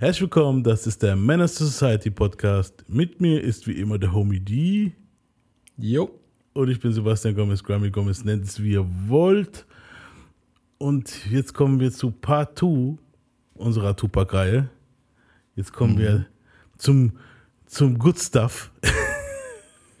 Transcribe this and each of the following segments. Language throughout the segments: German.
Herzlich willkommen, das ist der Menace Society Podcast. Mit mir ist wie immer der Homie D. Jo. Und ich bin Sebastian Gomez, Grammy Gomez, nennt es wie ihr wollt. Und jetzt kommen wir zu Part 2 unserer Tupac-Reihe. Jetzt kommen mhm. wir zum, zum Good Stuff.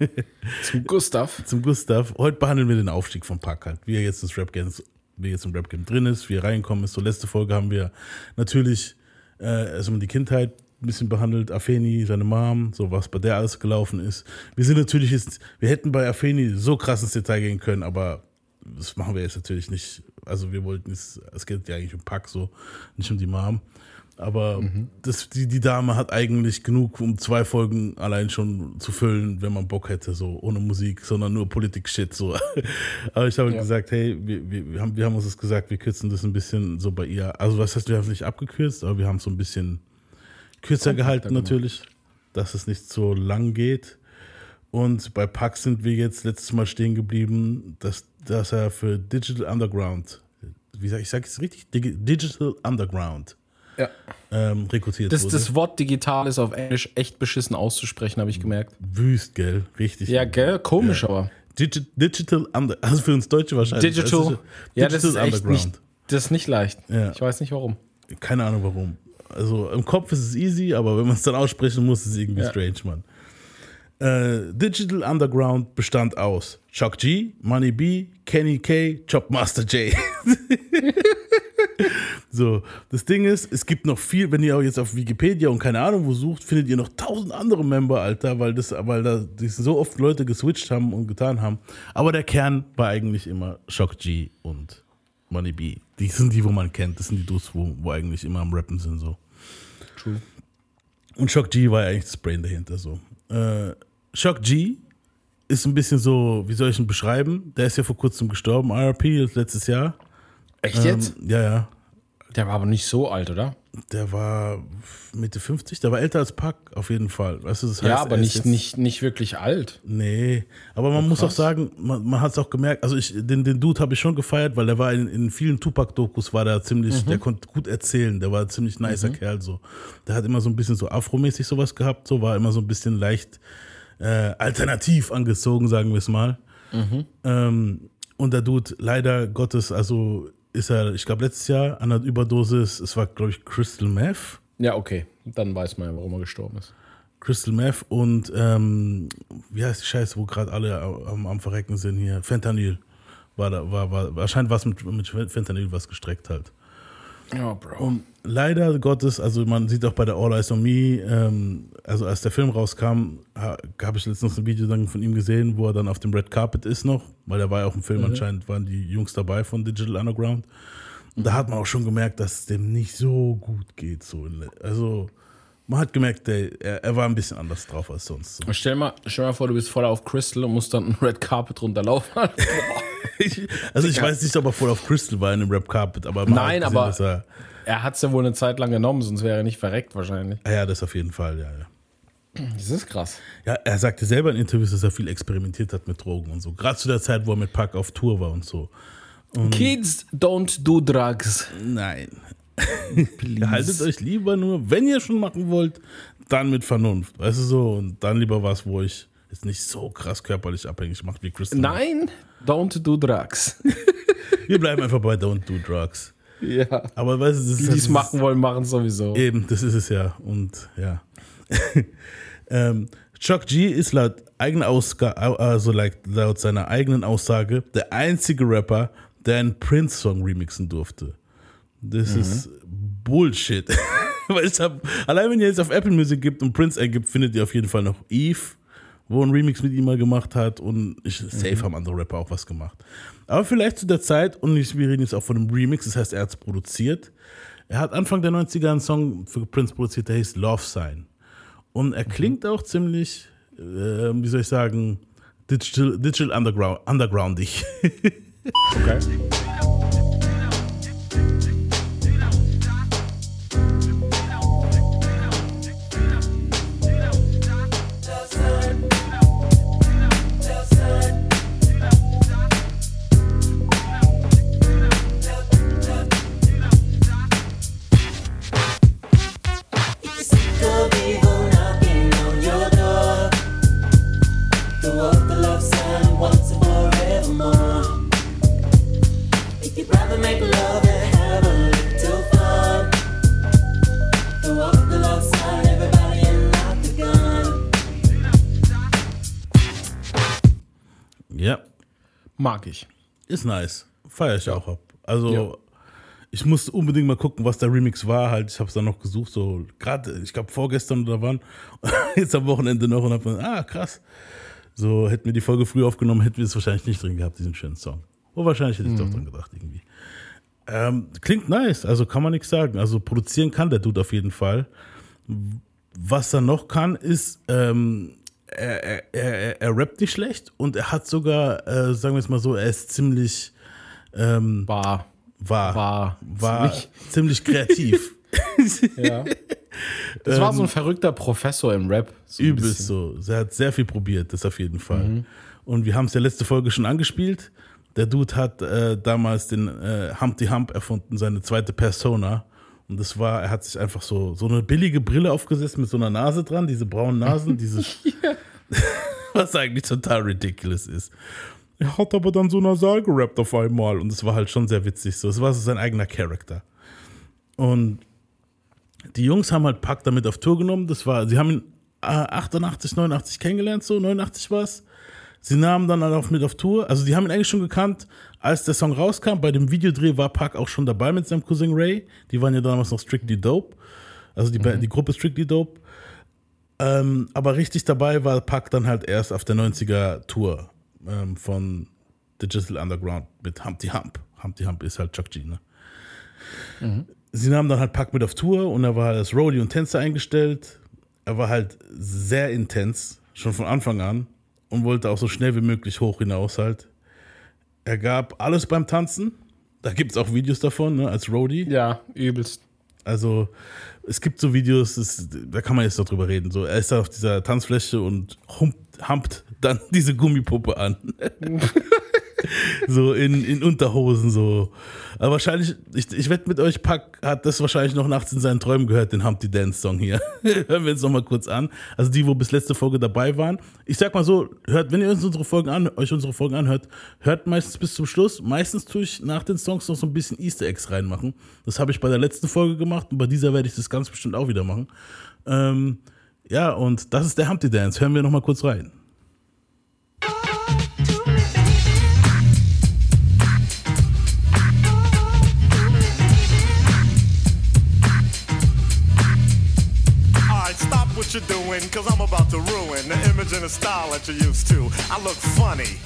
zum Gustav. Zum Gustav. Heute behandeln wir den Aufstieg von Pack halt, wie er jetzt das Rap Game, wie jetzt im Rap Game drin ist, wie er reinkommen ist. So letzte Folge haben wir natürlich äh, also die Kindheit ein bisschen behandelt, Afeni, seine Mom, so was bei der alles gelaufen ist. Wir sind natürlich jetzt, wir hätten bei Afeni so krass ins Detail gehen können, aber das machen wir jetzt natürlich nicht. Also wir wollten es, es geht ja eigentlich um Pack so, nicht um die Mom. Aber mhm. das, die, die Dame hat eigentlich genug, um zwei Folgen allein schon zu füllen, wenn man Bock hätte, so ohne Musik, sondern nur Politik-Shit. So. Aber ich habe ja. gesagt, hey, wir, wir, wir, haben, wir haben uns das gesagt, wir kürzen das ein bisschen so bei ihr. Also was heißt, wir haben es nicht abgekürzt, aber wir haben es so ein bisschen kürzer gehalten natürlich, dass es nicht so lang geht. Und bei Pack sind wir jetzt letztes Mal stehen geblieben, dass, dass er für Digital Underground, wie sag ich, sage es richtig? Digital Underground ja. ähm, rekrutiert das, wurde. Das Wort digital ist auf Englisch echt beschissen auszusprechen, habe ich gemerkt. Wüst, gell? Richtig. Ja, gell? Komisch, ja. aber. Digi Digital Under also für uns Deutsche wahrscheinlich. Digital. Also, ja, das ist echt nicht, das ist nicht leicht. Ja. Ich weiß nicht warum. Keine Ahnung warum. Also im Kopf ist es easy, aber wenn man es dann aussprechen muss, ist es irgendwie ja. strange, Mann. Äh, Digital Underground bestand aus Chuck G, Money B, Kenny K, Chopmaster J. so, das Ding ist, es gibt noch viel, wenn ihr auch jetzt auf Wikipedia und keine Ahnung wo sucht, findet ihr noch tausend andere Member, Alter, weil das, weil da so oft Leute geswitcht haben und getan haben. Aber der Kern war eigentlich immer Shock G und Money B. Die sind die, wo man kennt. Das sind die Dudes, wo, wo eigentlich immer am Rappen sind, so. True. Und Shock G war eigentlich das Brain dahinter, so. Äh, Shock G ist ein bisschen so, wie soll ich ihn beschreiben? Der ist ja vor kurzem gestorben, RP, letztes Jahr. Echt ähm, jetzt? Ja, ja. Der war aber nicht so alt, oder? Der war Mitte 50, der war älter als Pack, auf jeden Fall. Weißt du, das heißt, ja, aber nicht, nicht, nicht wirklich alt. Nee, aber man oh, muss auch sagen, man, man hat es auch gemerkt, also ich, den, den Dude habe ich schon gefeiert, weil der war in, in vielen Tupac-Dokus, war der ziemlich, mhm. der konnte gut erzählen, der war ein ziemlich nicer mhm. Kerl so. Der hat immer so ein bisschen so afromäßig sowas gehabt, so war immer so ein bisschen leicht äh, alternativ angezogen, sagen wir es mal. Mhm. Ähm, und der Dude leider Gottes, also ist er, ich glaube, letztes Jahr an einer Überdosis, es war, glaube ich, Crystal Meth. Ja, okay. Dann weiß man ja, warum er gestorben ist. Crystal Meth und, ähm, wie heißt die Scheiße, wo gerade alle am, am, Verrecken sind hier? Fentanyl. War da, war, war, wahrscheinlich was mit, mit Fentanyl was gestreckt halt. Ja, Bro. Und leider Gottes, also man sieht auch bei der All Eyes on Me, ähm, also als der Film rauskam, habe ich letztens ein Video dann von ihm gesehen, wo er dann auf dem Red Carpet ist noch, weil er war ja auch im Film, mhm. anscheinend waren die Jungs dabei von Digital Underground. Und da hat man auch schon gemerkt, dass es dem nicht so gut geht. So. Also man hat gemerkt, der, er, er, war ein bisschen anders drauf als sonst. So. Stell, mal, stell mal vor, du bist voll auf Crystal und musst dann ein Red Carpet runterlaufen. ich, also ich weiß nicht, ob er voll auf Crystal war in dem Red Carpet, aber Nein, gesehen, aber er, er hat es ja wohl eine Zeit lang genommen, sonst wäre er nicht verreckt wahrscheinlich. Ja, das auf jeden Fall, ja, ja. Das ist krass. Ja, er sagte selber in Interviews, dass er viel experimentiert hat mit Drogen und so. Gerade zu der Zeit, wo er mit Pack auf Tour war und so. Und Kids don't do drugs. Nein. Haltet euch lieber nur, wenn ihr schon machen wollt, dann mit Vernunft. Weißt du so? Und dann lieber was, wo ich jetzt nicht so krass körperlich abhängig macht wie Christian. Nein, don't do drugs. Wir bleiben einfach bei don't do drugs. Ja. Aber weißt du, die, die es machen wollen, machen es sowieso. Eben, das ist es ja. Und ja. ähm, Chuck G ist laut, eigener Ausga also laut seiner eigenen Aussage der einzige Rapper, der einen Prince-Song remixen durfte. Das mhm. ist Bullshit. Weil ich hab, allein wenn ihr jetzt auf Apple Music gibt und Prince eingibt, findet ihr auf jeden Fall noch Eve, wo ein Remix mit ihm mal gemacht hat und ich, safe mhm. haben andere Rapper auch was gemacht. Aber vielleicht zu der Zeit, und wir reden jetzt auch von einem Remix, das heißt, er hat es produziert. Er hat Anfang der 90er einen Song für Prince produziert, der heißt Love Sign. Und er mhm. klingt auch ziemlich, äh, wie soll ich sagen, digital, digital underground, undergroundig. okay. Ist nice. Feier ich auch ab. Also, Ja. ich musste unbedingt mal gucken, was der Remix war. Halt, ich habe es dann noch gesucht, so gerade, ich glaube, vorgestern oder wann. Jetzt am Wochenende noch und habe ah, krass. So, hätten wir die Folge früh aufgenommen, hätten wir es wahrscheinlich nicht drin gehabt, diesen schönen Song. Oh, wahrscheinlich hätte ich doch dran gedacht, irgendwie. Ähm, klingt nice, also kann man nichts sagen. Also produzieren kann der Dude auf jeden Fall. Was er noch kann, ist, ähm, er, er, er, rappt nicht schlecht und er hat sogar, äh, sagen wir es mal so, er ist ziemlich ähm, War. war, War. war ziemlich, kreativ. Ja. Das war so ein verrückter Professor im Rap. So Ähm, Übelst so. Er hat sehr viel probiert, das auf jeden Fall. Und wir haben es ja letzte Folge schon angespielt. Der Dude hat äh, damals den äh, Humpty Hump erfunden, seine zweite Persona. Und das war, er hat sich einfach so, so eine billige Brille aufgesetzt mit so einer Nase dran, diese braunen Nasen, diese, was eigentlich total ridiculous ist. Er hat aber dann so nasal gerappt auf einmal und es war halt schon sehr witzig so. Es war so sein eigener Charakter. Und die Jungs haben halt Pack damit auf Tour genommen. Das war, sie haben ihn äh, 88, 89 kennengelernt, so 89 war es. Sie nahmen dann halt auch mit auf Tour. Also die haben ihn eigentlich schon gekannt, als der Song rauskam. Bei dem Videodreh war Pack auch schon dabei mit seinem Cousin Ray. Die waren ja damals noch Strictly Dope. Also die, die Gruppe Strictly Dope. Ähm, aber richtig dabei war Pack dann halt erst auf der 90er Tour ähm, von Digital Underground mit Humpty Hump. Humpty Hump ist halt Chuck G, ne? sie nahmen dann halt Pack mit auf Tour und er war als Roadie und Tänzer eingestellt. Er war halt sehr intens, schon von Anfang an und wollte auch so schnell wie möglich hoch hinaus halt. Er gab alles beim Tanzen. Da gibt es auch Videos davon, ne, als Roadie. Ja, übelst. Also es gibt so Videos, das, da kann man jetzt noch drüber reden. So, er ist da auf dieser Tanzfläche und humpt, humpt dann diese Gummipuppe an. so in, in Unterhosen so. Aber wahrscheinlich, ich, ich wette mit euch, Pack hat das wahrscheinlich noch nachts in seinen Träumen gehört, den Humpty Dance Song hier. Hören wir jetzt noch mal kurz an. Also die, wo bis letzte Folge dabei waren. Ich sag mal so, hört, wenn ihr uns unsere Folgen an, euch unsere Folgen anhört, hört meistens bis zum Schluss. Meistens tue ich nach den Songs noch so ein bisschen Easter Eggs reinmachen. Das habe ich bei der letzten Folge gemacht und bei dieser werde ich das ganz bestimmt auch wieder machen. Ähm, ja, und das ist der Humpty Dance. Hören wir noch mal kurz rein. You're doing, cause I'm about to ruin the image and the style that you're used to. I look funny.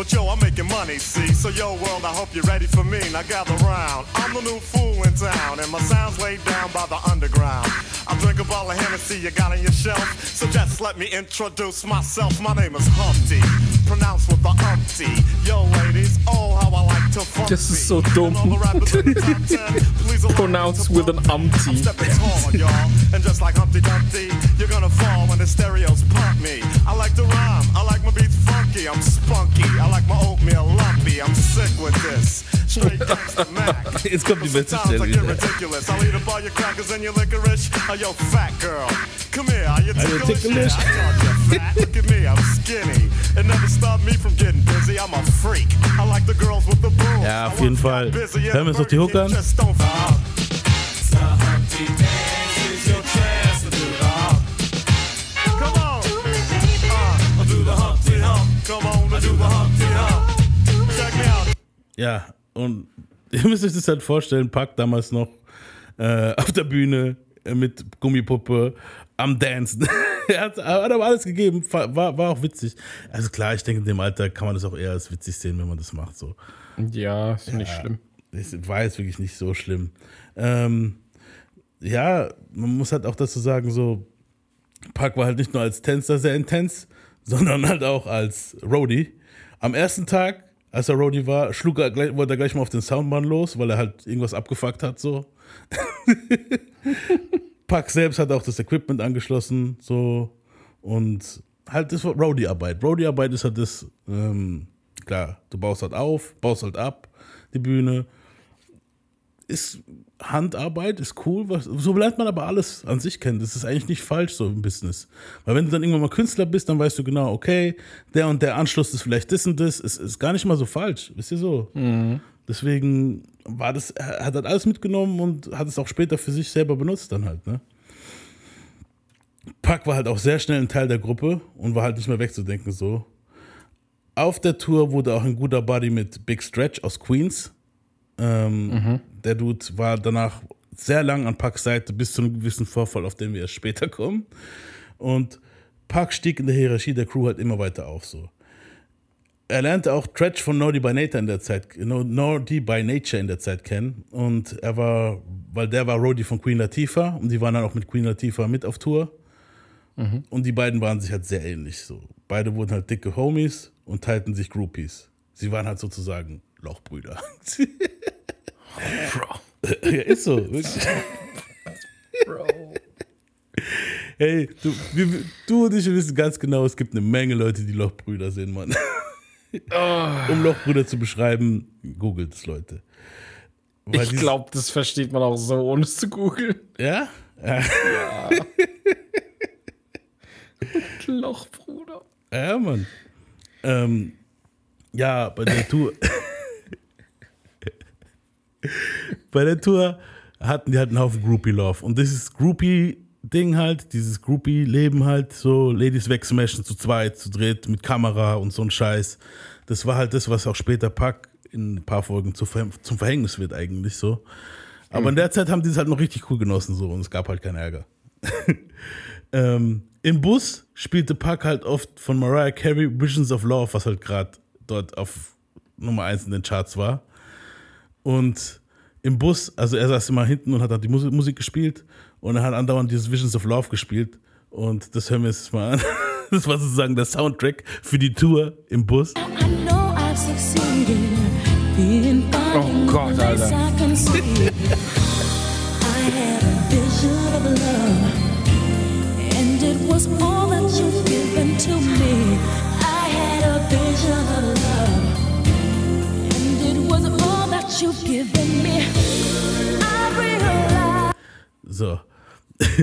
But yo, I'm making money, see? So yo, world, I hope you're ready for me. Now gather round. I'm the new fool in town, and my sound's laid down by the underground. I drink up all the Hennessy you got on your shelf. So just let me introduce myself. My name is Humpty, pronounced with the umpty. Yo, ladies, oh, how I like to funk Das ist so me. dumm. And all the rappers in the top 10, please allow me Pronounced with an umpty. Tall, y'all. And just like Humpty Dumpty, you're gonna fall when the stereos pump me. I like to rhyme, I like my beats funky, I'm spunky. I like my oatmeal lumpy, I'm sick with this. Straight gangsta Mac. Jetzt kommt die beste Sometimes Stelle I get wieder. ridiculous. I'll eat up all your crackers and your licorice. Oh, yo, fat girl. Come here, are you Are you ticklish? ticklish? Yeah, I thought you fat. Look at me, I'm skinny. It never stopped me from getting busy. I'm a freak. I like the girls with the boom. Ja, auf I jeden once got Fall. busy Hören wir uns noch die Hook an? King, just don't Ja, und ihr müsst euch das halt vorstellen, Pack damals noch äh, auf der Bühne äh, mit Gummipuppe am Dancen. er hat, hat aber alles gegeben, war, war auch witzig. Also klar, ich denke, in dem Alter kann man das auch eher als witzig sehen, wenn man das macht. So. Ja, ist nicht schlimm. Es war jetzt wirklich nicht so schlimm. Ähm, ja, man muss halt auch dazu sagen, so, Park war halt nicht nur als Tänzer sehr intens, sondern halt auch als Roadie. Am ersten Tag, als er Roadie war, schlug er gleich, wollte er gleich mal auf den Soundmann los, weil er halt irgendwas abgefuckt hat, so. Park selbst hat auch das Equipment angeschlossen, so. Und halt, das war Roadie-Arbeit. Roadie-Arbeit ist halt das, ähm, klar, du baust halt auf, baust halt ab, die Bühne. Ist Handarbeit, ist cool. Was, so lernt man aber alles an sich kennen. Das ist eigentlich nicht falsch so im Business. Weil wenn du dann irgendwann mal Künstler bist, dann weißt du genau, okay, der und der Anschluss ist vielleicht das und das. Ist, ist gar nicht mal so falsch. Wisst ihr so? Deswegen war das, er hat halt alles mitgenommen und hat es auch später für sich selber benutzt dann halt, ne? Pack war halt auch sehr schnell ein Teil der Gruppe und war halt nicht mehr wegzudenken so. auf der Tour wurde auch ein guter Buddy mit Big Stretch aus Queens. Ähm, Der Dude war danach sehr lang an Pucks Seite bis zu einem gewissen Vorfall, auf den wir erst später kommen. Und Puck stieg in der Hierarchie der Crew halt immer weiter auf so. Er lernte auch Tretch von Naughty by Nature in der Zeit, No- Naughty by Nature in der Zeit kennen. Und er war, weil der war Roadie von Queen Latifah und die waren dann auch mit Queen Latifah mit auf Tour. Und die beiden waren sich halt sehr ähnlich. So. Beide wurden halt dicke Homies und teilten sich Groupies. Sie waren halt sozusagen Lochbrüder. ja, ist so. Wirklich. Hey, du, wir, du und ich wissen ganz genau, es gibt eine Menge Leute, die Lochbrüder sind, Mann. Um Lochbrüder zu beschreiben, googelt es, Leute. Weil Ich glaube, das versteht man auch so, ohne es zu googeln. Ja? ja? Lochbruder. Ja, Mann. Ähm, ja, bei der Tour. Bei der Tour hatten die halt einen Haufen Groupie-Love. Und dieses Groupie-Ding halt, dieses Groupie-Leben halt, so Ladies wegsmashen zu zweit, zu dritt, mit Kamera und so ein Scheiß. Das war halt das, was auch später Pack in ein paar Folgen zu, zum Verhängnis wird, eigentlich so. Aber in der Zeit haben die es halt noch richtig cool genossen, so, und es gab halt keinen Ärger. Ähm, Im Bus spielte Puck halt oft von Mariah Carey Visions of Love, was halt gerade dort auf Nummer 1 in den Charts war. Und im Bus, also er saß immer hinten und hat halt die Musik, Musik gespielt und er hat andauernd dieses Visions of Love gespielt. Und das hören wir jetzt mal an. Das war sozusagen der Soundtrack für die Tour im Bus. Oh Gott, Alter. So.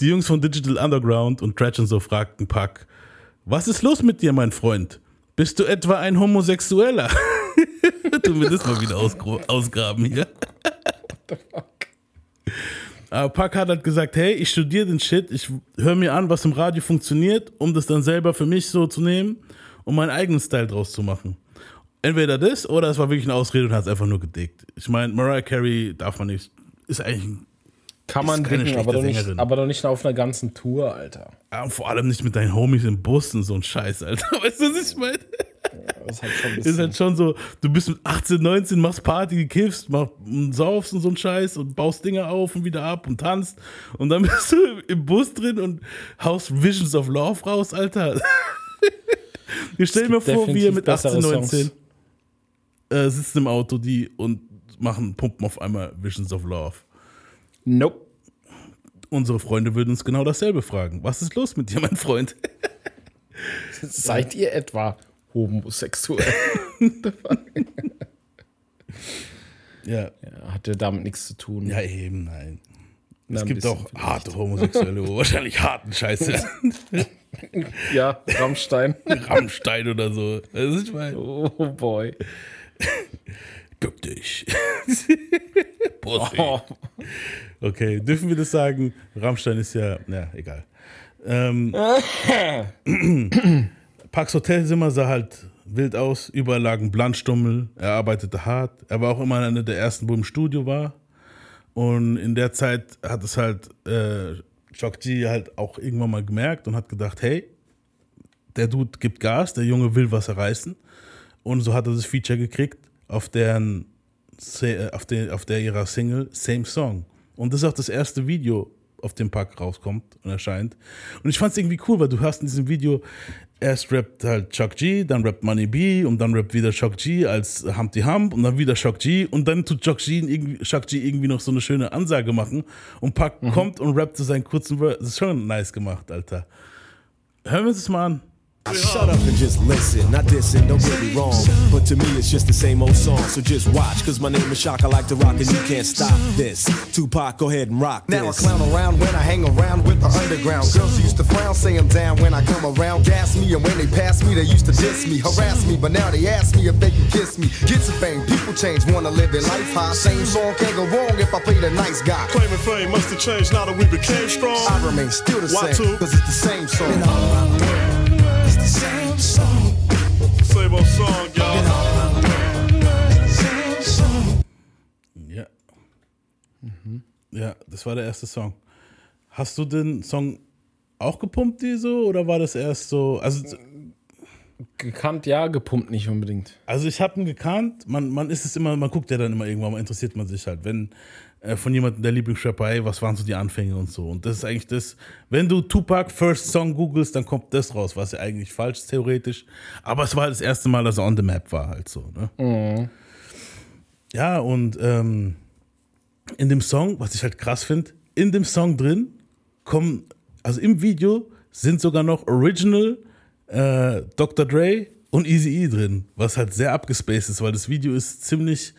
Die Jungs von Digital Underground und Trash und so fragten Puck, was ist los mit dir, mein Freund? Bist du etwa ein Homosexueller? Tun wir das mal wieder ausgraben hier. Aber Puck hat halt gesagt, hey, ich studiere den Shit, ich höre mir an, was im Radio funktioniert, um das dann selber für mich so zu nehmen und meinen eigenen Style draus zu machen. Entweder das oder es war wirklich eine Ausrede und hat es einfach nur gedickt. Ich meine, Mariah Carey darf man nicht, ist eigentlich ein Kann man dicken, aber doch, nicht, aber doch nicht auf einer ganzen Tour, Alter. Ja, vor allem nicht mit deinen Homies im Bus und so ein Scheiß, Alter. Weißt du, was ich meine? Das ist halt schon ein Ist halt schon so, du bist mit 18, 19, machst Party, kiffst, mach, und saufst und so ein Scheiß und baust Dinge auf und wieder ab und tanzt. Und dann bist du im Bus drin und haust Visions of Love raus, Alter. Ich stell mir vor, wie ihr mit 18, bessere 19 äh, sitzt im Auto die und machen, pumpen auf einmal Visions of Love. Nope. Unsere Freunde würden uns genau dasselbe fragen. Was ist los mit dir, mein Freund? Seid ihr etwa homosexuell? Ja, Ja, hat ja damit nichts zu tun. ja eben, nein. Na, Es gibt auch vielleicht. harte Homosexuelle, wo wahrscheinlich harten Scheiße. Ja, Rammstein. Rammstein oder so. Das ist mein. Oh boy. Bück dich. Oh. Okay, dürfen wir das sagen? Rammstein ist ja, ja, egal. Ähm, Pax Hotelzimmer sah halt wild aus. Überall lagen Blandstummel. Er arbeitete hart. Er war auch immer einer der ersten, wo im Studio war. Und in der Zeit hat es halt äh, G halt auch irgendwann mal gemerkt und hat gedacht, hey, der Dude gibt Gas, der Junge will was erreißen. Und so hat er das Feature gekriegt auf deren Se- auf der, auf der ihrer Single Same Song. Und das ist auch das erste Video, auf dem Pack rauskommt und erscheint. Und ich fand es irgendwie cool, weil du hörst in diesem Video, erst rappt halt Chuck G, dann rappt Money B und dann rappt wieder Chuck G als Humpty Hump und dann wieder Chuck G und dann tut Chuck G irgendwie, Chuck G irgendwie noch so eine schöne Ansage machen und Pack kommt und rappt so seinen kurzen Verse. Das ist schon nice gemacht, Alter. Hören wir uns das mal an. Shut up and just listen. Not dissing, don't get me wrong. But to me, it's just the same old song. So just watch, cause my name is Shock. I like to rock and you can't stop this. Tupac, go ahead and rock This. Now I this. clown around when I hang around with the underground. Girls used to frown, say I'm down when I come around. Gas me, and when they pass me, they used to diss me, harass me. But now they ask me if they can kiss me. Get some fame, people change, wanna live their life high. Same song can't go wrong if I play the nice guy. Claiming fame must have changed now that we became strong. I remain still the Why same, two? cause it's the same song. It's the same song. valuable song, y'all. Ja. Ja, das war der erste Song. Hast du den Song auch gepumpt, die so, oder war das erst so? Also, Gekannt, ja, gepumpt nicht unbedingt. also ich habe ihn gekannt. Man, man ist es immer, man guckt ja dann immer irgendwann, mal interessiert man sich halt, wenn äh, von jemandem der Lieblingsrapper, hey, was waren so die Anfänge und so. Und das ist eigentlich das, wenn du Tupac First Song googelst, dann kommt das raus, was ja eigentlich falsch ist, theoretisch. Aber es war halt das erste Mal, dass er on the map war, halt so. Ne? Ja, und ähm, in dem Song, was ich halt krass finde, in dem Song drin kommen, also im Video sind sogar noch Original äh, Dr. Dre und Easy E drin, was halt sehr abgespaced ist, weil das Video ist ziemlich,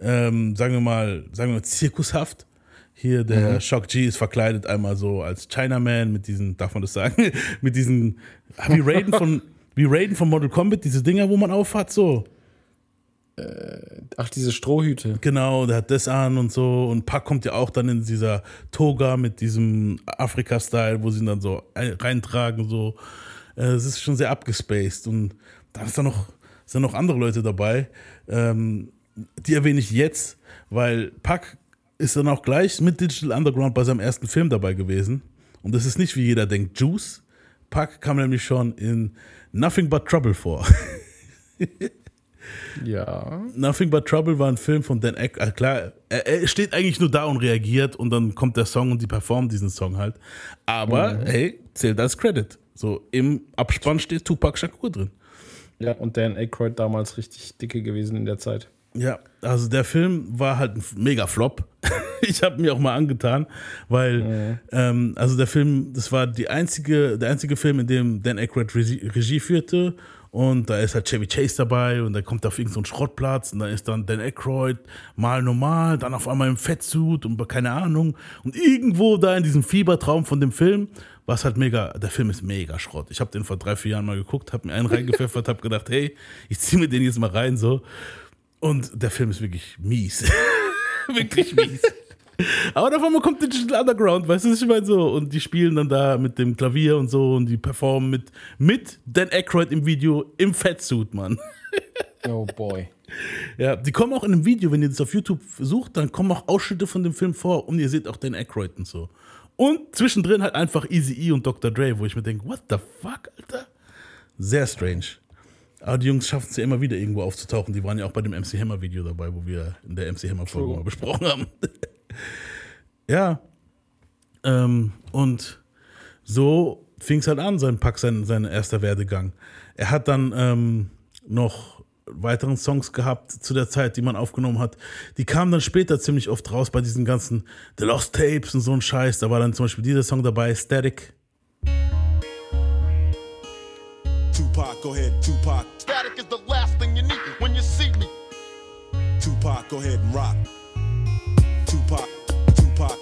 ähm, sagen wir mal, sagen wir mal, zirkushaft. Hier der Shock G ist verkleidet einmal so als Chinaman mit diesen, darf man das sagen, mit diesen, wie Raiden von, wie Raiden von Mortal Kombat, diese Dinger, wo man aufhat, so. Ach, diese Strohhüte. Genau, der hat das an und so. Und Pack kommt ja auch dann in dieser Toga mit diesem Afrika-Style, wo sie ihn dann so ein- reintragen. So. Äh, Es ist schon sehr abgespaced. Und dann ist da noch, sind noch andere Leute dabei. Ähm, die erwähne ich jetzt, weil Pack ist dann auch gleich mit Digital Underground bei seinem ersten Film dabei gewesen. Und das ist nicht wie jeder denkt, Juice. Pack kam nämlich schon in Nothing But Trouble vor. Ja. Nothing But Trouble war ein Film von Dan Aykroyd. Ah, klar, er, er steht eigentlich nur da und reagiert und dann kommt der Song und die performen diesen Song halt. Aber hey, zählt als Credit. So im Abspann steht Tupac Shakur drin. Ja, und Dan Aykroyd damals richtig dicke gewesen in der Zeit. Ja, also der Film war halt ein mega Flop. ich habe mir auch mal angetan, weil ähm, also der Film, das war die einzige, der einzige Film, in dem Dan Aykroyd Regie, Regie führte und da ist halt Chevy Chase dabei und der kommt auf irgendeinen so Schrottplatz und da ist dann Dan Aykroyd mal normal, dann auf einmal im Fettsuit und keine Ahnung und irgendwo da in diesem Fiebertraum von dem Film war es halt mega, der Film ist mega Schrott. Ich habe den vor drei, vier Jahren mal geguckt, habe mir einen reingepfeffert, habe gedacht, hey, ich ziehe mir den jetzt mal rein so und der Film ist wirklich mies. wirklich mies. Aber einmal kommt Digital Underground, weißt du, was ich meine so? Und die spielen dann da mit dem Klavier und so und die performen mit, mit Dan Aykroyd im Video im Fettsuit, Mann. Oh boy. Ja, die kommen auch in einem Video, wenn ihr das auf YouTube sucht, dann kommen auch Ausschnitte von dem Film vor und ihr seht auch Dan Aykroyd und so. Und zwischendrin halt einfach Easy E und Dr. Dre, wo ich mir denke, what the fuck, Alter? Sehr strange. Aber die Jungs schaffen es ja immer wieder irgendwo aufzutauchen. Die waren ja auch bei dem MC Hammer Video dabei, wo wir in der MC Hammer Folge mal besprochen haben. ja. Ähm, und so fing es halt an, sein Pack, sein, sein erster Werdegang. Er hat dann ähm, noch weiteren Songs gehabt zu der Zeit, die man aufgenommen hat. Die kamen dann später ziemlich oft raus bei diesen ganzen The Lost Tapes und so ein Scheiß. Da war dann zum Beispiel dieser Song dabei, Static. Tupac, go ahead, Tupac. Static is the last thing you need when you see me. Tupac, go ahead and rock. Tupac, Tupac,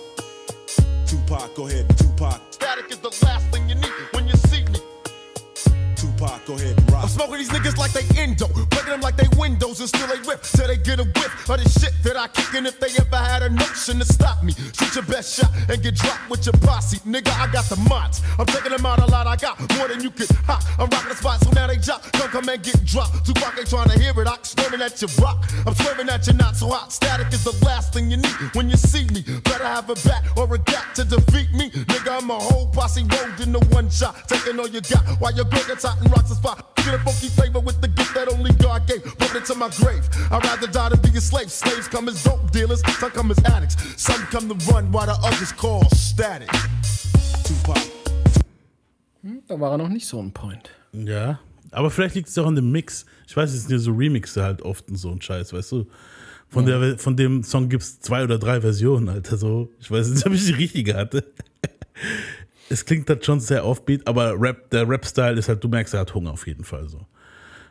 Tupac, go ahead, Tupac. Static is the last thing you need when you see me. Tupac, go ahead and rock. I'm smoking these niggas like they endo, breaking them like they windows and still they rip till they get a whiff of the shit that I kick. And if they ever had a notion to stop me, shoot your best shot and get dropped with your posse. Nigga, I got the mods. I'm taking them out a lot. I got more than you could hot. I'm rocking the spot, so now they drop. Come come and get dropped. Tupac ain't trying to hear it. I'm swerving at your rock. I'm swerving at your not so hot. Static is the last thing you need when you see me. Better have a bat or a gat to defeat me. Nigga, I'm a whole posse rolled in the one shot. Taking all you got while your gets hot and rocks the spot. Get a funky flavor with the gift that only God gave. Put it to my grave. I'd rather die than be a slave. Slaves come as dope dealers, some come as addicts. Some come to run while the others call static. Tupac. Da war er noch nicht so ein Point. Ja, aber vielleicht liegt es auch an dem Mix. Ich weiß, es sind ja so Remixe halt oft und so ein Scheiß, weißt du? Von, der, von dem Song gibt es zwei oder drei Versionen, Alter. So. Ich weiß nicht, ob ich die richtige hatte. Es klingt halt schon sehr offbeat, aber Rap, der Rap-Style ist halt, du merkst, er hat Hunger auf jeden Fall so.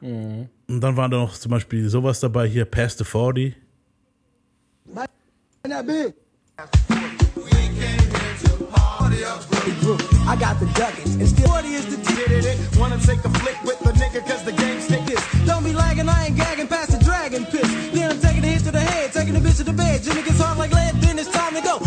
Und dann war da noch zum Beispiel sowas dabei hier, Past the 40. I got the ducats and still 40 is the Did it, it. Wanna take a flick with the nigga cause the game stick this. Don't be lagging, I ain't gagging past the dragon piss. Then I'm taking a hit to the head, taking a bitch to the bed. Jimmy gets hard like lead, then it's time to go.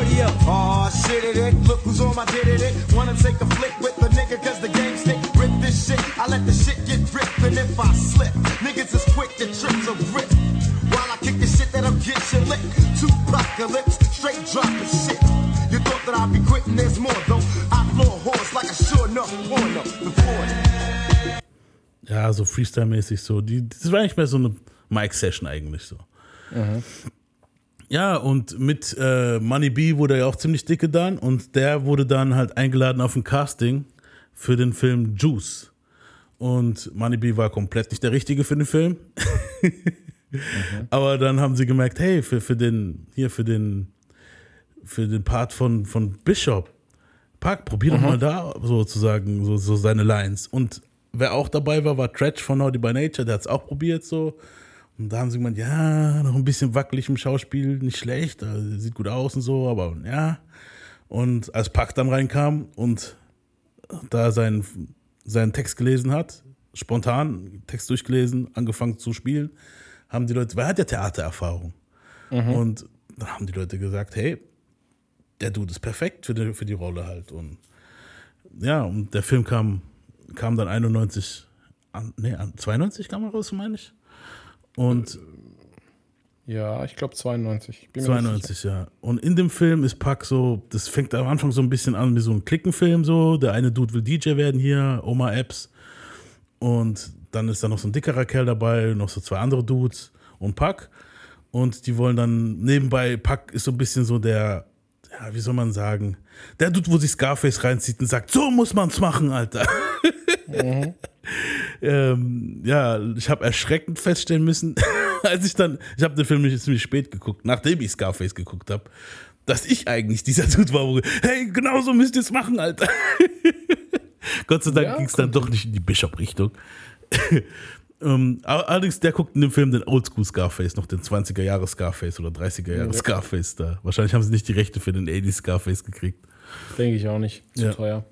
shorty up. Aw, oh, shit it, it. Look who's on my did it, it. Wanna take a flick with the nigga, cause the game stick. Rip this shit, I let the shit get ripped. And if I slip, niggas is quick to trip to rip. While I kick the shit that I'm you lick. Two apocalypse, straight drop the shit. You thought that I'd be quitting, there's more though. I floor horse like a sure enough corner. The corner. Ja, so Freestyle-mäßig so. Die, das war eigentlich mehr so eine Mic-Session eigentlich so. Mhm. Ja, und mit äh, Money B wurde er ja auch ziemlich dicke dann und der wurde dann halt eingeladen auf ein Casting für den Film Juice. Und Money B war komplett nicht der Richtige für den Film. Aber dann haben sie gemerkt, hey, für, für den, hier für den, für den Part von, von Bishop, Pack, probier doch mal da sozusagen so, so seine Lines. Und wer auch dabei war, war Tretch von Naughty by Nature, der hat es auch probiert so. Und da haben sie gemeint, ja, noch ein bisschen wackelig im Schauspiel, nicht schlecht, also, sieht gut aus und so, aber ja. Und als Pack dann reinkam und da seinen, seinen Text gelesen hat, spontan Text durchgelesen, angefangen zu spielen, haben die Leute, weil er hat ja Theatererfahrung. Und dann haben die Leute gesagt, hey, der Dude ist perfekt für die, für die Rolle halt. Und ja, und der Film kam, kam dann 91, an, nee, an 92 kam er raus, meine ich. Und Ja, ich glaube 92. Ich bin mir nicht sicher. 92, ja. Und in dem Film ist Pack so, das fängt am Anfang so ein bisschen an wie so ein Klickenfilm so. Der eine Dude will DJ werden hier, Oma Epps. Und dann ist da noch so ein dickerer Kerl dabei, noch so zwei andere Dudes und Pack. Und die wollen dann nebenbei, Pack ist so ein bisschen so der, ja, wie soll man sagen, der Dude, wo sich Scarface reinzieht und sagt, so muss man's machen, Alter. ähm, ja, ich habe erschreckend feststellen müssen, als ich dann, ich habe den Film nämlich ziemlich spät geguckt, nachdem ich Scarface geguckt habe, dass ich eigentlich dieser Dude war, wo, hey, genau so müsst ihr es machen, Alter. Gott sei Dank Ja, ging es dann doch nicht in die Bishop-Richtung. ähm, aber allerdings, der guckt in dem Film den Oldschool Scarface, noch den 20er Jahre Scarface oder 30er Jahre Scarface da. Wahrscheinlich haben sie nicht die Rechte für den 80s Scarface gekriegt. Denke ich auch nicht. Zu Ja. teuer.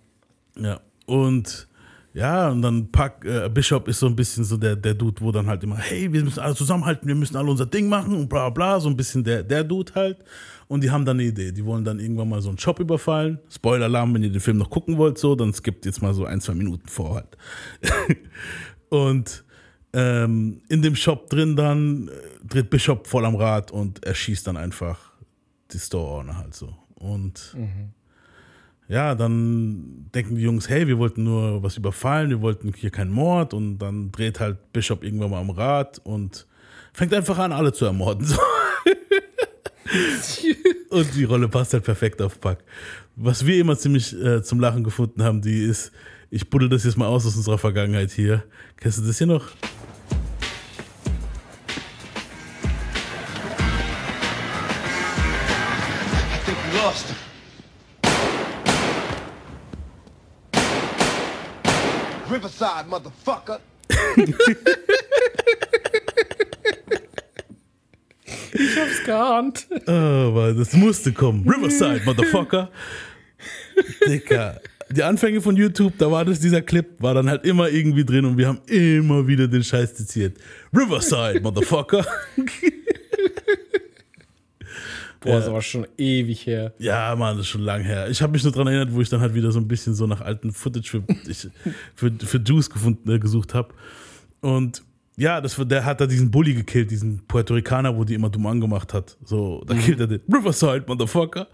Ja. Und ja, und dann Pack, äh, Bishop ist so ein bisschen so der, der Dude, wo dann halt immer, hey, wir müssen alle zusammenhalten, wir müssen alle unser Ding machen und bla bla, so ein bisschen der, der Dude halt. Und die haben dann eine Idee. Die wollen dann irgendwann mal so einen Shop überfallen. Spoiler-Alarm, wenn ihr den Film noch gucken wollt, so, dann skippt jetzt mal so ein, zwei Minuten vor halt. und ähm, in dem Shop drin dann äh, dreht Bishop voll am Rad und erschießt dann einfach die Store-Owner halt so. Und ja, dann denken die Jungs, hey, wir wollten nur was überfallen, wir wollten hier keinen Mord und dann dreht halt Bishop irgendwann mal am Rad und fängt einfach an, alle zu ermorden. So. und die Rolle passt halt perfekt auf Pack. Was wir immer ziemlich äh, zum Lachen gefunden haben, die ist, ich buddel das jetzt mal aus aus unserer Vergangenheit hier. Kennst du das hier noch? Motherfucker. Ich hab's geahnt. Oh, Mann, das musste kommen. Riverside, Motherfucker. Dicker. Die Anfänge von YouTube, da war das dieser Clip, war dann halt immer irgendwie drin und wir haben immer wieder den Scheiß zitiert. Riverside, Motherfucker. Boah, das ist aber schon ewig her. Ja, Mann, das ist schon lang her. Ich habe mich nur daran erinnert, wo ich dann halt wieder so ein bisschen so nach alten Footage für, ich, für, für Juice gefunden, äh, gesucht habe. Und ja, das, war- der hat da diesen Bully gekillt, diesen Puerto Ricaner, wo die immer dumm angemacht hat. So, da killt er den Riverside, Motherfucker.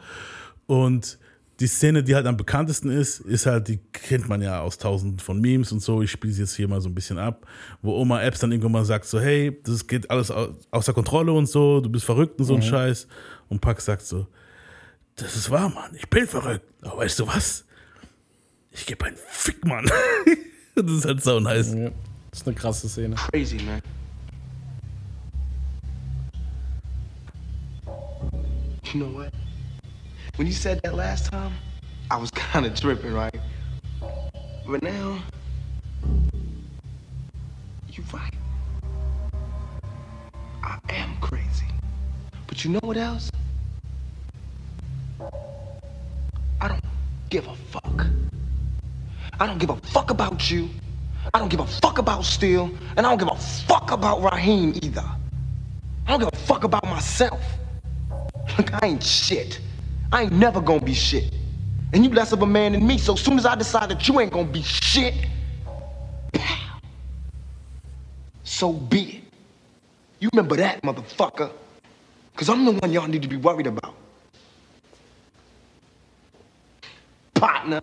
Und die Szene, die halt am bekanntesten ist, ist halt, die kennt man ja aus tausenden von Memes und so. Ich spiele sie jetzt hier mal so ein bisschen ab, wo Oma Epps dann irgendwann mal sagt so, hey, das geht alles au- außer Kontrolle und so, du bist verrückt und so ein Scheiß. Und Pack sagt so, das ist wahr, Mann, ich bin verrückt. Aber weißt du was? Ich gebe einen Fick, Mann. das ist halt so nice. Ja, das ist eine krasse Szene. Crazy, man. You know what? When you said that last time, I was kind of tripping, right? But now, you're right. I am crazy. But you know what else? I don't give a fuck. I don't give a fuck about you. I don't give a fuck about Steel. And I don't give a fuck about Raheem either. I don't give a fuck about myself. Look, I ain't shit. I ain't never gonna be shit. And you less of a man than me, so as soon as I decide that you ain't gonna be shit, pow, so be it. You remember that, motherfucker. Because I'm the one y'all need to be worried about. Partner.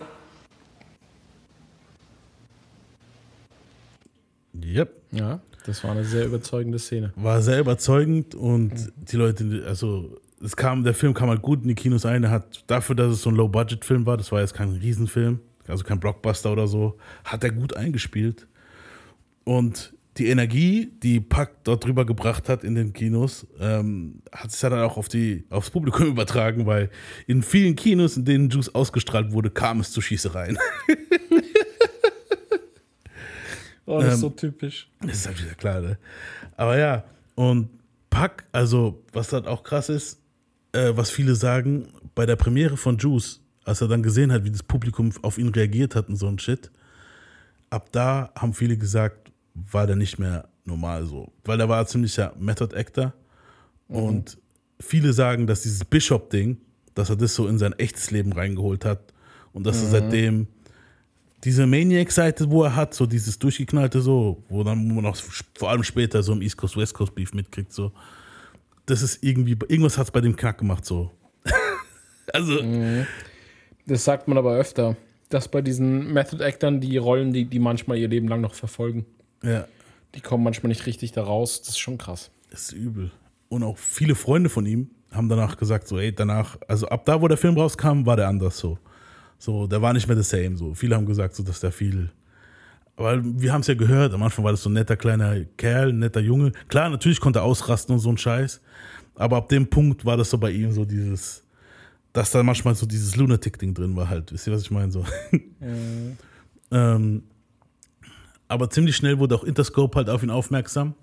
Yep. Ja, das war eine sehr überzeugende Szene. War sehr überzeugend und die Leute, also es kam, der Film kam halt gut in die Kinos ein. Er hat dafür, dass es so ein Low-Budget-Film war, das war jetzt kein Riesenfilm, also kein Blockbuster oder so, hat er gut eingespielt. Und die Energie, die Pack dort drüber gebracht hat in den Kinos, ähm, hat sich dann auch auf die, aufs Publikum übertragen, weil in vielen Kinos, in denen Juice ausgestrahlt wurde, kam es zu Schießereien. Oh, das ist Ähm, so typisch. Das ist halt wieder klar, ne? Aber ja, und Pack, also, was halt auch krass ist, äh, was viele sagen, bei der Premiere von Juice, als er dann gesehen hat, wie das Publikum auf ihn reagiert hat und so ein Shit, ab da haben viele gesagt, war der nicht mehr normal so. Weil er war ein ziemlicher Method Actor. Und viele sagen, dass dieses Bishop-Ding, dass er das so in sein echtes Leben reingeholt hat. Und dass er seitdem diese Maniac-Seite, wo er hat, so dieses durchgeknallte, so, wo dann man auch vor allem später so im East Coast, West Coast Beef mitkriegt, so, das ist irgendwie, irgendwas hat es bei dem Knack gemacht, so. also, Das sagt man aber öfter, dass bei diesen Method Actern die Rollen, die, die manchmal ihr Leben lang noch verfolgen, ja, die kommen manchmal nicht richtig da raus. Das ist schon krass. das ist übel. Und auch viele Freunde von ihm haben danach gesagt, so, ey, danach, also ab da, wo der Film rauskam, war der anders so. So, der war nicht mehr the same, so. Viele haben gesagt, so, dass der viel, weil wir haben es ja gehört, am Anfang war das so ein netter kleiner Kerl, netter Junge. Klar, natürlich konnte er ausrasten und so ein Scheiß, aber ab dem Punkt war das so bei ihm so dieses, dass da manchmal so dieses Lunatic-Ding drin war halt. Wisst ihr, was ich meine? So. ähm, aber ziemlich schnell wurde auch Interscope halt auf ihn aufmerksam,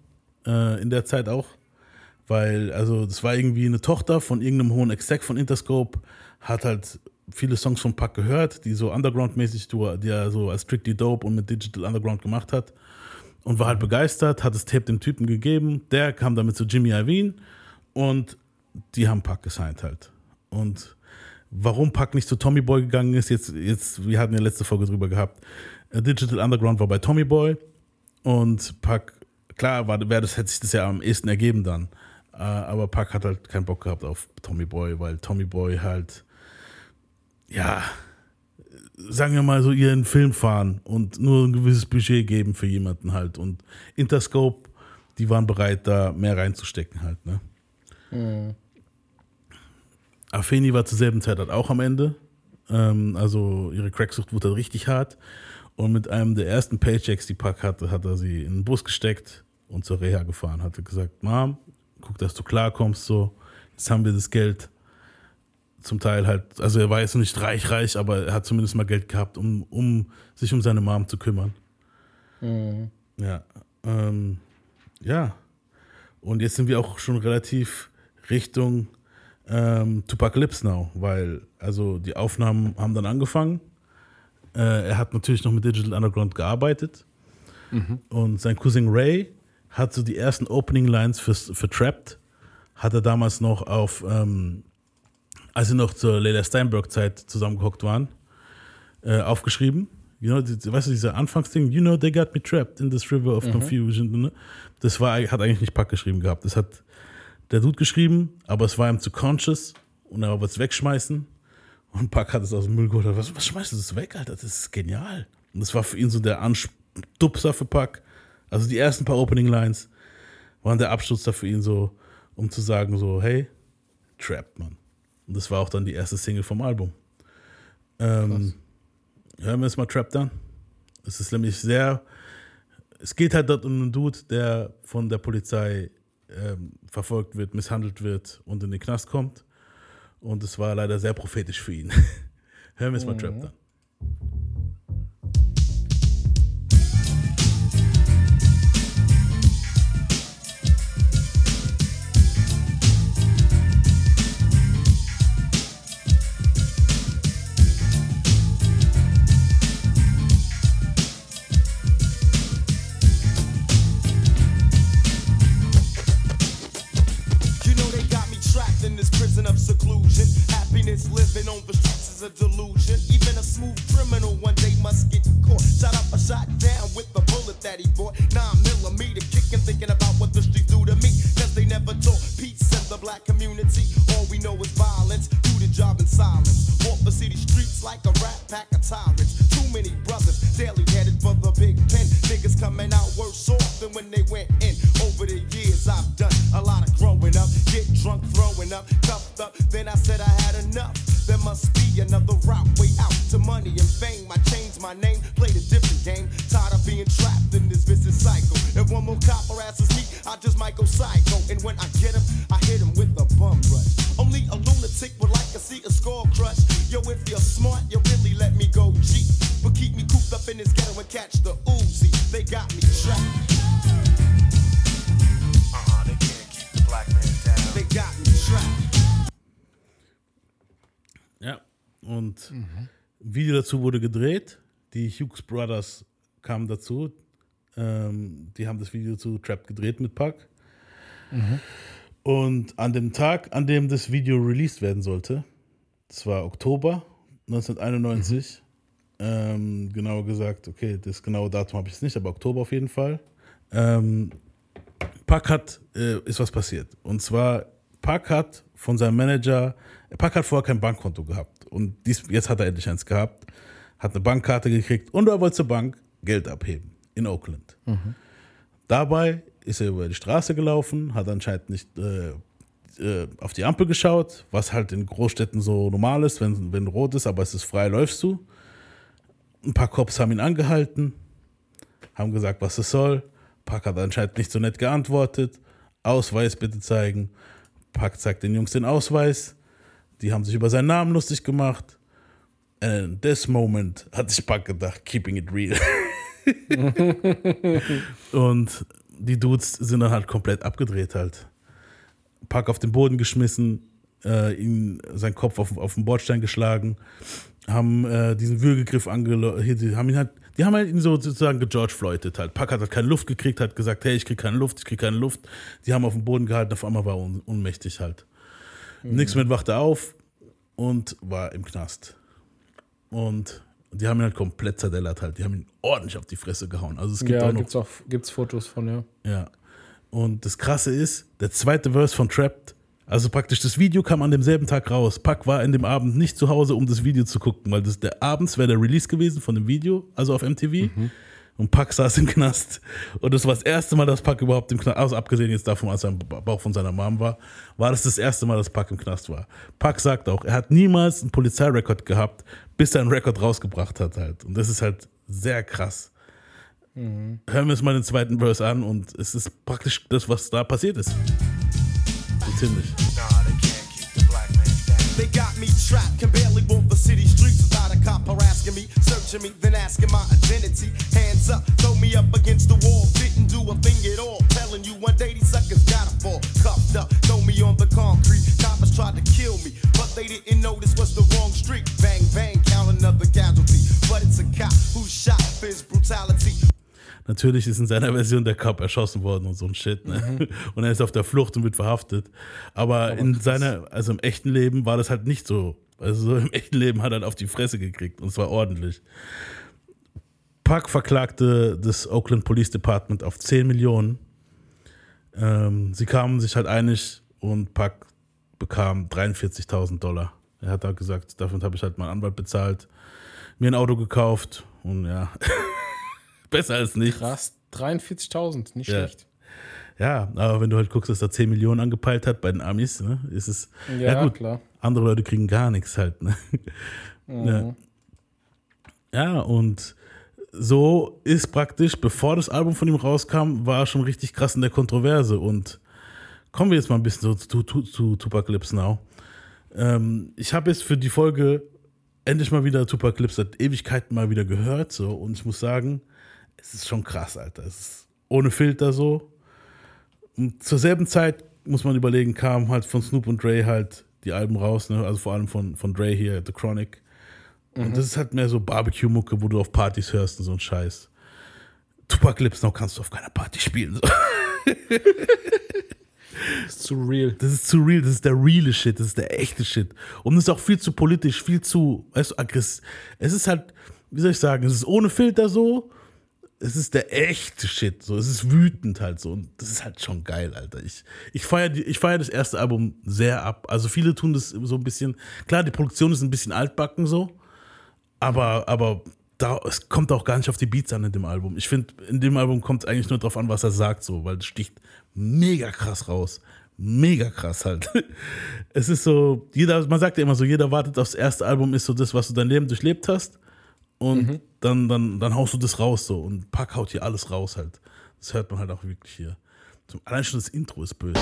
äh, in der Zeit auch. Weil, also, das war irgendwie eine Tochter von irgendeinem hohen Exec von Interscope, hat halt viele Songs von Pack gehört, die so Underground-mäßig, die er so als Strictly Dope und mit Digital Underground gemacht hat. Und war halt begeistert, hat das Tape dem Typen gegeben. Der kam damit zu Jimmy Iovine und die haben Pack gesigned halt. Und warum Pack nicht zu Tommy Boy gegangen ist, jetzt, jetzt, wir hatten ja letzte Folge drüber gehabt. Digital Underground war bei Tommy Boy und Pack, klar, war, wär das, hätte sich das ja am ehesten ergeben dann. Äh, aber Pack hat halt keinen Bock gehabt auf Tommy Boy, weil Tommy Boy halt, ja, sagen wir mal so, ihren Film fahren und nur ein gewisses Budget geben für jemanden halt. Und Interscope, die waren bereit, da mehr reinzustecken halt, ne? Afeni war zur selben Zeit halt auch am Ende. Ähm, also ihre Cracksucht wurde halt richtig hart. Und mit einem der ersten Paychecks, die Pack hatte, hat er sie in den Bus gesteckt und zur Reha gefahren. Hatte gesagt, Mom, guck, dass du klarkommst, so. Jetzt haben wir das Geld. Zum Teil halt, also er war jetzt nicht reich, reich, aber er hat zumindest mal Geld gehabt, um, um sich um seine Mom zu kümmern. Ja. Ähm, ja. Und jetzt sind wir auch schon relativ Richtung ähm, Tupacalypse Now, weil also die Aufnahmen haben dann angefangen. Äh, er hat natürlich noch mit Digital Underground gearbeitet. Und sein Cousin Ray hat so die ersten Opening Lines für, für Trapped, hat er damals noch auf, ähm, als sie noch zur Leila Steinberg-Zeit zusammengehockt waren, äh, aufgeschrieben. You know, die, weißt du, dieser Anfangsding, you know, they got me trapped in this river of confusion. Ne? Das war, hat eigentlich nicht Pack geschrieben gehabt. Das hat der Dude geschrieben, aber es war ihm zu conscious und er wollte es wegschmeißen. Und Pack hat es aus dem Müll geholt. Was, was schmeißt du das weg, Alter? Das ist genial. Und das war für ihn so der Anstupser für Pack. Also die ersten paar Opening Lines waren der Abstutzer für ihn so, um zu sagen so, hey, Trapped, Mann. Und das war auch dann die erste Single vom Album. Ähm, hören wir jetzt mal Trapped an. Es ist nämlich sehr, es geht halt dort um einen Dude, der von der Polizei ähm, verfolgt wird, misshandelt wird und in den Knast kommt. Und es war leider sehr prophetisch für ihn. Hören wir es mal Trapped an. You Living on the streets is a delusion. Dazu wurde gedreht. Die Hughes Brothers kamen dazu. Ähm, die haben das Video zu Trap gedreht mit Pac. Und an dem Tag, an dem das Video released werden sollte, das war Oktober 1991, ähm, genauer gesagt, okay, das genaue Datum habe ich jetzt nicht, aber Oktober auf jeden Fall. Ähm, Pac hat, äh, ist was passiert. Und zwar, Pac hat von seinem Manager, Pac hat vorher kein Bankkonto gehabt. Und dies, jetzt hat er endlich eins gehabt, hat eine Bankkarte gekriegt und er wollte zur Bank Geld abheben in Oakland. Dabei ist er über die Straße gelaufen, hat anscheinend nicht äh, äh, auf die Ampel geschaut, was halt in Großstädten so normal ist, wenn, wenn rot ist, aber es ist frei, läufst du. Ein paar Cops haben ihn angehalten, haben gesagt, was es soll. Pack hat anscheinend nicht so nett geantwortet. Ausweis bitte zeigen. Pack zeigt den Jungs den Ausweis. Die haben sich über seinen Namen lustig gemacht. And this moment hat sich Pack gedacht, keeping it real. Und die Dudes sind dann halt komplett abgedreht halt. Pack auf den Boden geschmissen, äh, ihm seinen Kopf auf, auf den Bordstein geschlagen, haben äh, diesen Würgegriff angeleuchtet, die haben ihn halt, die haben halt ihn so sozusagen george Floyded halt. Pack hat halt keine Luft gekriegt, hat gesagt, hey, ich krieg keine Luft, ich krieg keine Luft. Die haben auf den Boden gehalten, auf einmal war er un ohnmächtig halt. Nix mit wachte auf und war im Knast. Und die haben ihn halt komplett zerdellert halt. Die haben ihn ordentlich auf die Fresse gehauen. Also es gibt Ja, auch noch gibt's auch gibt's Fotos von, ja. ja. Und das Krasse ist, der zweite Verse von Trapped, also praktisch das Video kam an demselben Tag raus. Pack war in dem Abend nicht zu Hause, um das Video zu gucken, weil das der abends wäre der Release gewesen von dem Video, also auf MTV. Und Pack saß im Knast. Und das war das erste Mal, dass Pack überhaupt im Knast, also abgesehen jetzt davon, als er im Bauch von seiner Mom war, war das das erste Mal, dass Pack im Knast war. Pack sagt auch, er hat niemals einen Polizeirekord gehabt, bis er einen Rekord rausgebracht hat halt. Und das ist halt sehr krass hören wir uns mal den zweiten Verse an und es ist praktisch das, was da passiert ist. So ziemlich. Nah, They got me trapped, can barely walk the city streets without a cop harassing me, searching me, then asking my identity. Hands up, throw me up against the wall, didn't do a thing at all. Telling you one day these suckers gotta fall, cuffed up, throw me on the concrete. Coppers tried to kill me, but they didn't know this was the wrong street. Bang, bang, count another casualty. But it's a cop who shot for his brutality. Natürlich ist in seiner Version der Cop erschossen worden und so ein Shit. Ne? Und er ist auf der Flucht und wird verhaftet. Aber in seiner, also im echten Leben war das halt nicht so. Also so im echten Leben hat er halt auf die Fresse gekriegt und zwar ordentlich. Park verklagte das Oakland Police Department auf 10 Millionen. Ähm, sie kamen sich halt einig und Park bekam 43.000 Dollar. Er hat da gesagt, davon habe ich halt meinen Anwalt bezahlt, mir ein Auto gekauft und ja, besser als nicht. Krass, 43.000, nicht Ja. schlecht. Ja, aber wenn du halt guckst, dass da 10 Millionen angepeilt hat bei den Amis, ne, ist es. Ja, klar. Andere Leute kriegen gar nichts halt. Ne? Mhm. Ja. ja, und so ist praktisch, bevor das Album von ihm rauskam, war er schon richtig krass in der Kontroverse. Und kommen wir jetzt mal ein bisschen so zu, zu, zu Tupac Lips Now. Ähm, ich habe jetzt für die Folge endlich mal wieder Tupac Lips seit Ewigkeiten mal wieder gehört. So, und ich muss sagen, es ist schon krass, Alter. Es ist ohne Filter so. Und zur selben Zeit, muss man überlegen, kamen halt von Snoop und Dre halt die Alben raus, ne? also vor allem von, von Dre hier, The Chronic. Und das ist halt mehr so Barbecue-Mucke, wo du auf Partys hörst und so ein Scheiß. Tupac Lips Now kannst du auf keiner Party spielen. So. Das ist zu real. Das ist zu real, das ist der reale Shit, das ist der echte Shit. Und es ist auch viel zu politisch, viel zu, weißt du, aggressiv. Es ist halt, wie soll ich sagen, es ist ohne Filter so. Es ist der echte Shit, so. Es ist wütend halt so. Und das ist halt schon geil, Alter. Ich, ich feiere feier das erste Album sehr ab. Also viele tun das so ein bisschen, klar, die Produktion ist ein bisschen altbacken so. Aber, aber da, es kommt auch gar nicht auf die Beats an in dem Album. Ich finde, in dem Album kommt es eigentlich nur drauf an, was er sagt, so, weil es sticht mega krass raus. Mega krass halt. Es ist so, jeder, man sagt ja immer so, jeder wartet aufs erste Album, ist so das, was du dein Leben durchlebt hast. Und dann, dann, dann haust du das raus so. Und Pack haut hier alles raus halt. Das hört man halt auch wirklich hier. Allein schon das Intro ist böse.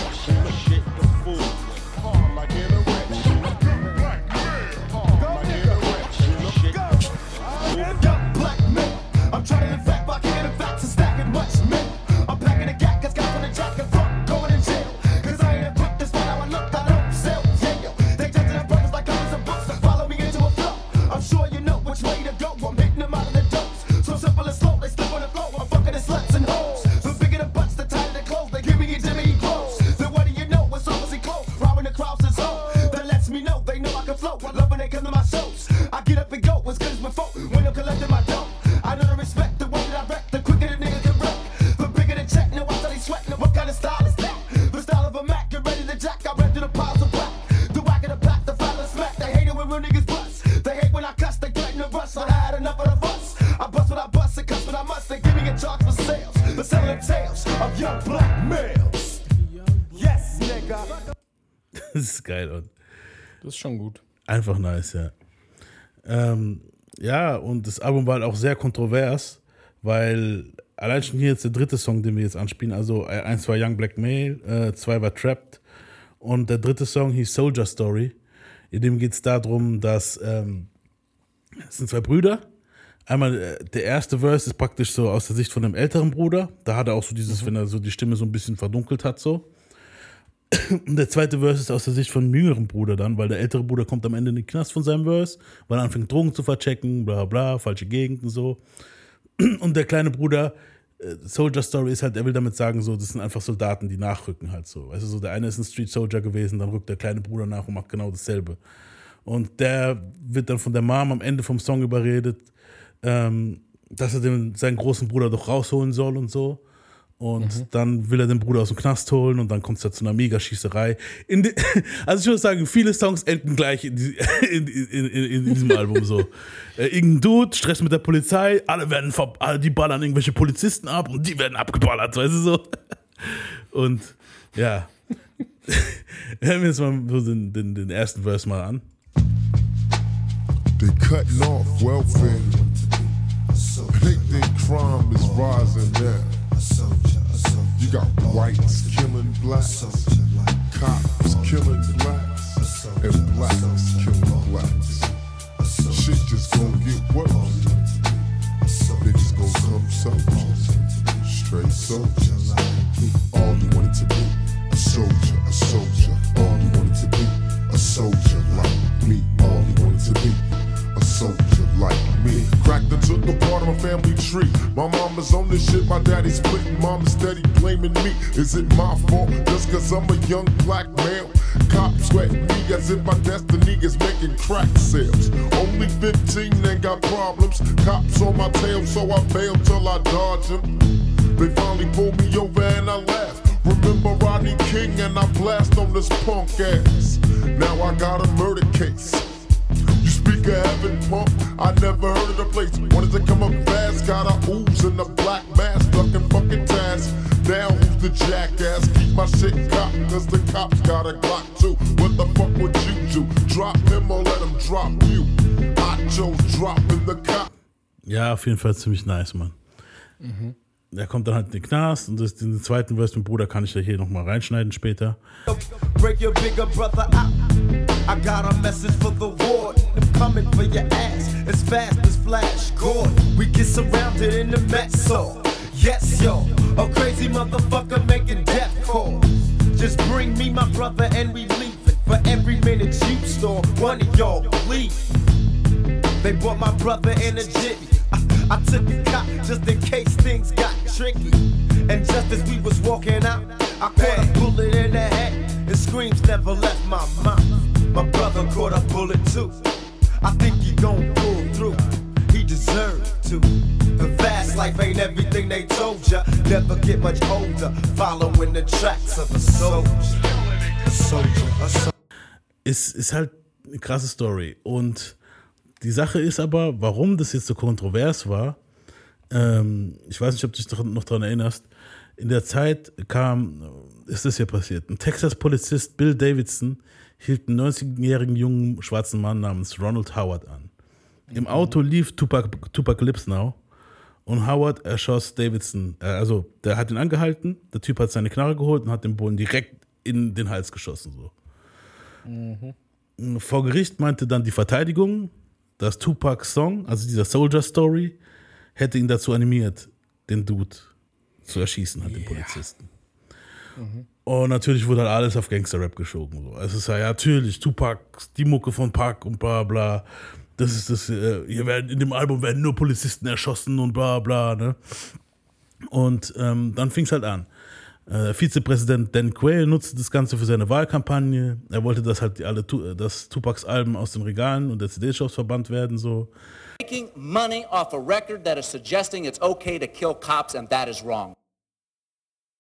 Das ist schon gut. Einfach nice, ja. Ähm, ja, und das Album war halt auch sehr kontrovers, weil allein schon hier jetzt der dritte Song, den wir jetzt anspielen, also eins war Young Black Male, äh, zwei war Trapped und der dritte Song hieß Soldier Story. In dem geht es darum, dass ähm, es sind zwei Brüder. Einmal äh, der erste Verse ist praktisch so aus der Sicht von dem älteren Bruder. Da hat er auch so dieses, wenn er so die Stimme so ein bisschen verdunkelt hat, so. Und der zweite Verse ist aus der Sicht von dem jüngeren Bruder dann, weil der ältere Bruder kommt am Ende in den Knast von seinem Verse, weil er anfängt Drogen zu verchecken, bla bla, falsche Gegenden so. Und der kleine Bruder, äh, Soldier Story ist halt, er will damit sagen, so, das sind einfach Soldaten, die nachrücken halt so. Weißt du, so der eine ist ein Street Soldier gewesen, dann rückt der kleine Bruder nach und macht genau dasselbe. Und der wird dann von der Mom am Ende vom Song überredet, ähm, dass er den, seinen großen Bruder doch rausholen soll und so. Und dann will er den Bruder aus dem Knast holen und dann kommt es da zu einer Megaschießerei. In de- also ich würde sagen, viele Songs enden gleich in, die, in, in, in, in diesem Album so. Äh, irgendein Dude, Stress mit der Polizei, alle werden ver alle, die ballern irgendwelche Polizisten ab und die werden abgeballert, weißt du so. Und ja. Hören wir jetzt mal so den, den, den ersten Verse mal an. They cutting off welfare. They think crime is rising now. You got whites killing blacks, cops killing blacks, and blacks killing blacks. Shit just gonna get worse. Niggas gonna come soldiers, straight soldiers. All you wanted to be, a soldier, a soldier. All you wanted to be, a soldier like me. All you wanted to be, a soldier like me. Cracked into the part of my family tree. My mama's on this shit, my daddy's splitting. Mama steady blaming me. Is it my fault just cause I'm a young black male? Cops sweating me as if my destiny is making crack sales. Only 15 ain't got problems. Cops on my tail, so I bail till I dodge them. They finally pulled me over and I laugh. Remember Rodney King and I blast on this punk ass. Now I got a murder case. Heaven, punk. I never heard of the place. Wanted to come up fast, got a ooze in the black mask, ducking fucking task. Now who's the jackass? Keep my shit cocked, cause the cops got a Glock too. What the fuck would you do? Drop him or let him drop you? I chose dropping the cop. Ja, auf jeden Fall ziemlich nice, Mann. Er kommt dann halt in den Knast und das, den zweiten Verse mit Bruder kann ich ja hier nochmal reinschneiden später. Break your bigger brother out. I got a message for the warden. I'm coming for your ass as fast as Flash Gordon. We get surrounded in the Metso. Yes, yo, a crazy motherfucker making death calls. Just bring me my brother and we leave it. For every minute you store, one of y'all bleed. They brought my brother in a jitty. I, I took a cop just in case things got tricky. And just as we was walking out, I caught a bullet in the head, and screams never left my mouth. My brother caught a bullet too. I think he gon' pull through. He deserved to. The fast life ain't everything they told ya. Never get much older, following the tracks of a soldier. A soldier, a soldier. Ist, halt eine krasse Story. Und die Sache ist aber, warum das jetzt so kontrovers war, ähm, ich weiß nicht, ob du dich noch daran erinnerst, in der Zeit kam, ist das hier passiert, ein Texas-Polizist, Bill Davidson, hielt einen 90-jährigen jungen schwarzen Mann namens Ronald Howard an. Im Auto lief Tupac, Tupac Lips Now und Howard erschoss Davidson. Äh, also, der hat ihn angehalten, der Typ hat seine Knarre geholt und hat den Bullen direkt in den Hals geschossen. So. Vor Gericht meinte dann die Verteidigung, dass Tupacs Song, also dieser Soldier Story, hätte ihn dazu animiert, den Dude zu erschießen, hat den Polizisten. Und natürlich wurde halt alles auf Gangster-Rap geschoben. So. Es ist ja, ja natürlich, Tupac, die Mucke von Pac und bla bla. Das ist das, äh, hier werden, in dem Album werden nur Polizisten erschossen und bla bla, ne? Und ähm, dann fing es halt an. Äh, Vizepräsident Dan Quayle nutzte das Ganze für seine Wahlkampagne. Er wollte, dass halt alle, dass Tupacs Alben aus den Regalen und der CD-Shops verbannt werden, so. Making money off a record that is suggesting it's okay to kill cops, and that is wrong.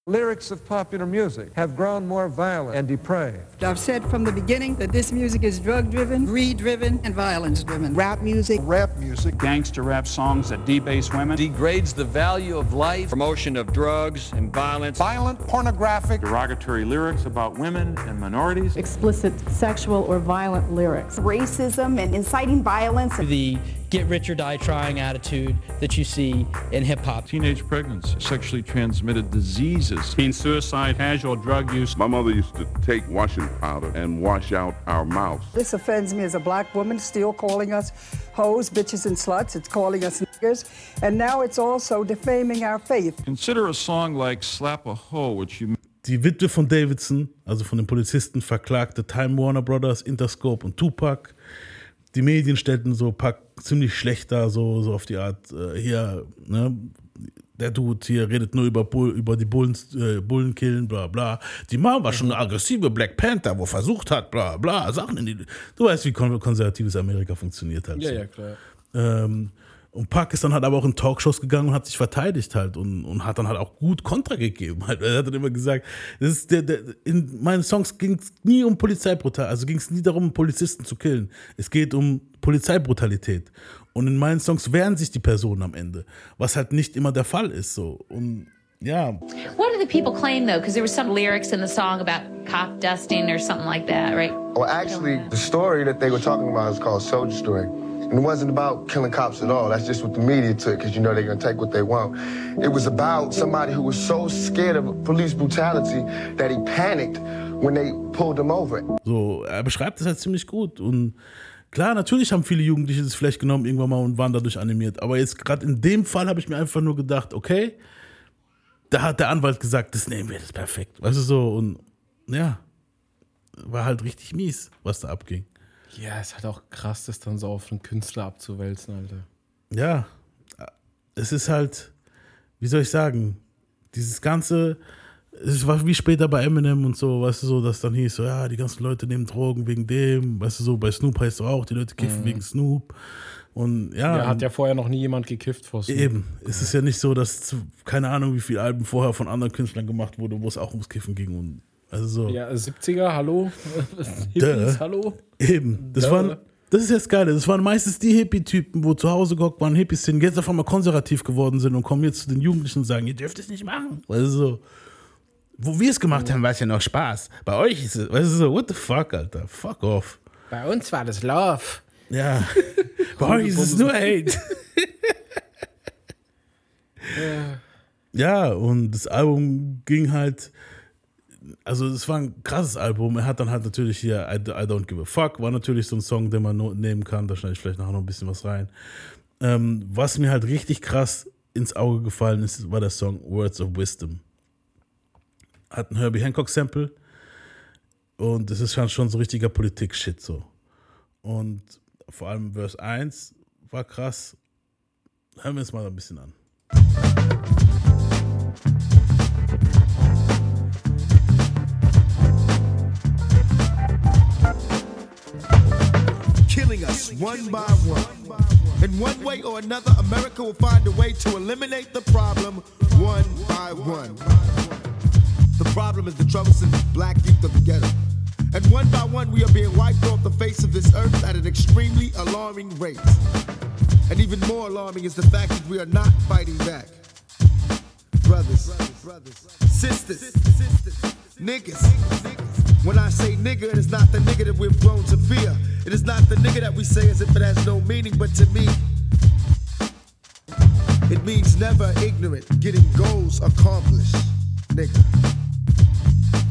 Lyrics of popular music have grown more violent and depraved. I've said from the beginning that this music is drug driven, greed driven, and violence driven. Rap music. Rap music. Gangster rap songs that debase women. degrades the value of life, promotion of drugs and violence. Violent, pornographic, derogatory lyrics about women and minorities. explicit sexual or violent lyrics. racism and inciting violence. The get rich or die trying attitude that you see in hip hop. Teenage pregnancy, sexually transmitted diseases, teen suicide, casual drug use. My mother used to take washing powder and wash out our mouths. This offends me as a black woman, still calling us hoes, bitches, and sluts. It's calling us niggers. And now it's also defaming our faith. Consider a song like Slap a Hoe, which you Die Witwe von Davidson, also von den Polizisten, verklagte Time Warner Brothers, Interscope und Tupac. Die Medien stellten so Pac ziemlich schlecht dar, so, so auf die Art, äh, hier, ne, der Dude hier redet nur über, Bull, über die Bullen, äh, Bullenkillen, bla bla. Die Mom war schon eine aggressive Black Panther, wo versucht hat, bla bla, Sachen in die. Du weißt, wie kon konservatives Amerika funktioniert halt. Ja, so. ja, klar. Ähm, und Park ist dann halt aber auch in Talkshows gegangen und hat sich verteidigt halt und, und hat dann halt auch gut Kontra gegeben. Halt. Er hat dann immer gesagt, das ist der, der, in meinen Songs ging es nie um Polizeibrutal, also ging es nie darum, Polizisten zu killen. Es geht um Polizeibrutalität. Und in meinen Songs wehren sich die Personen am Ende, was halt nicht immer der Fall ist. So. Und ja, What do the people claim though? Because there was some lyrics in the song about cop dusting or something like that, right? Well, actually, the story that they were talking about is called Soldier Story. And it wasn't about killing cops at all. That's just what the media took, because you know they're going to take what they want. It was about somebody who was so scared of police brutality that he panicked when they pulled him over. So, er beschreibt das halt ziemlich gut. Und klar, natürlich haben viele Jugendliche das vielleicht genommen irgendwann mal und waren dadurch animiert. Aber jetzt gerade in dem Fall habe ich mir einfach nur gedacht, okay, da hat der Anwalt gesagt, das nehmen wir, das ist perfekt. Weißt du so, und ja, war halt richtig mies, was da abging. Ja, ist halt auch krass, das dann so auf einen Künstler abzuwälzen, Alter. Ja, es ist halt, wie soll ich sagen, dieses ganze, es war wie später bei Eminem und so, weißt du so, dass dann hieß so, ja, die ganzen Leute nehmen Drogen wegen dem, weißt du so, bei Snoop heißt es auch, die Leute kiffen Mhm. wegen Snoop. Und ja. Ja, hat ja vorher noch nie jemand gekifft vor Snoop. Eben. Es ist ja nicht so, dass keine Ahnung, wie viele Alben vorher von anderen Künstlern gemacht wurde, wo es auch ums Kiffen ging. Und also so. Ja, 70er, hallo? Hippies, hallo? Eben. Das Duh. waren, das ist jetzt geil. Das waren meistens die Hippie-Typen, wo zu Hause gehockt waren, Hippies sind, jetzt auf einmal konservativ geworden sind und kommen jetzt zu den Jugendlichen und sagen, ihr dürft es nicht machen. Weißt du so. Wo wir es gemacht haben, war es ja noch Spaß. Bei euch ist es, weißt du so, what the fuck, Alter? Fuck off. Bei uns war das Love. Ja. Bei euch ist es nur Hate. Ja, und das Album ging halt, also es war ein krasses Album. Er hat dann halt natürlich hier I, I Don't Give a Fuck, war natürlich so ein Song, den man nehmen kann. Da schneide ich vielleicht nachher noch ein bisschen was rein. Ähm, was mir halt richtig krass ins Auge gefallen ist, war der Song Words of Wisdom. Hat ein Herbie Hancock-Sample und es ist schon, schon so richtiger Politik-Shit so. Und vor allem Verse 1 war krass. Hören wir uns mal ein bisschen an. Killing us one by one. In one way or another, America will find a way to eliminate the problem one by one. The problem is the troublesome black youth of the ghetto. And one by one, we are being wiped off the face of this earth at an extremely alarming rate. And even more alarming is the fact that we are not fighting back. Brothers, sisters, niggas. When I say nigga, it is not the nigga that we've grown to fear. It is not the nigga that we say as if it has no meaning, but to me, it means never ignorant, getting goals accomplished. Nigga.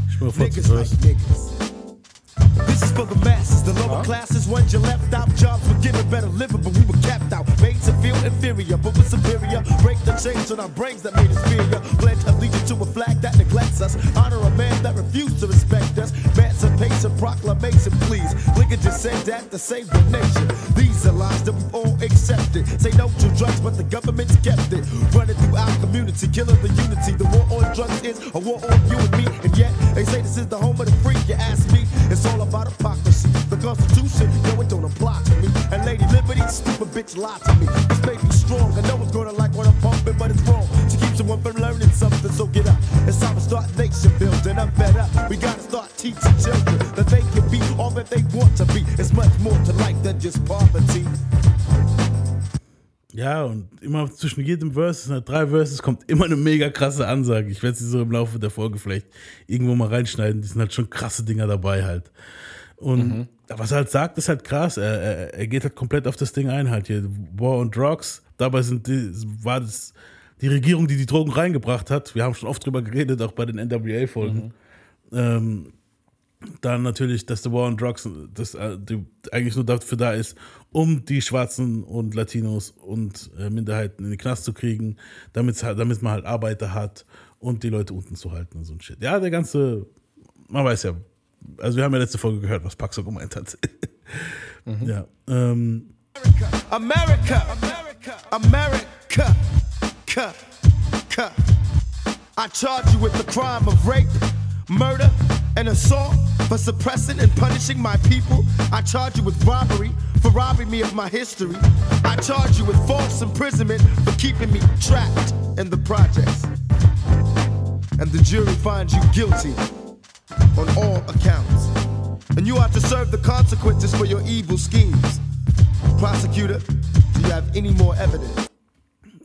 Ich bin vor Niggas like niggas. This is for the masses, the lower classes. Once you left out, jobs were given better living, but we were capped out. Made to feel inferior, but we're superior. Break the chains on our brains that made us fear. Pledge allegiance to a flag that neglects us. Honor a man that refused to respect us. Emancipation proclamation, please. Lincoln just said that to save the nation. These are lies that we've all accepted. Say no to drugs, but the government's kept it. Running through our community, killing the unity. The war on drugs is a war on you and me. And yet, bitch, lie to me. This may be strong, I know it's gonna like what I'm pumping, but it's wrong to keep someone from learning something. So get up. It's time to start nation building. I'm fed up. We gotta start teaching children that they can be all that they want to be. It's much more to life than just poverty. Ja, und immer zwischen jedem Verse, halt drei Verses, kommt immer eine mega krasse Ansage. Ich werde sie so im Laufe der Folge vielleicht irgendwo mal reinschneiden. Die sind halt schon krasse Dinger dabei halt. Und Mhm. Was er halt sagt, ist halt krass. Er, er, er geht halt komplett auf das Ding ein halt hier. War on Drugs. Dabei sind die, war das die Regierung, die die Drogen reingebracht hat. Wir haben schon oft drüber geredet, auch bei den NWA-Folgen. Ähm, dann natürlich, dass The War on Drugs das, äh, die, eigentlich nur dafür da ist, um die Schwarzen und Latinos und äh, Minderheiten in den Knast zu kriegen, damit damit man halt Arbeiter hat und die Leute unten zu halten und so ein Shit. Ja, der ganze, man weiß ja, also wir haben ja letzte Folge gehört, was Paxo gemeint hat. Ja. Ähm, America, America, America, Ka, ka. I charge you with the crime of rape, murder, and assault for suppressing and punishing my people. I charge you with robbery for robbing me of my history. I charge you with false imprisonment for keeping me trapped in the projects. And the jury finds you guilty on all accounts. And you have to serve the consequences for your evil schemes. Prosecutor, do you have any more evidence?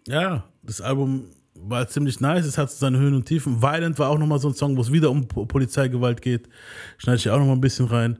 ja, das Album war ziemlich nice, es hat seine Höhen und Tiefen. Violent war auch nochmal so ein Song, wo es wieder um Po- Polizeigewalt geht. Schneide ich auch nochmal ein bisschen rein.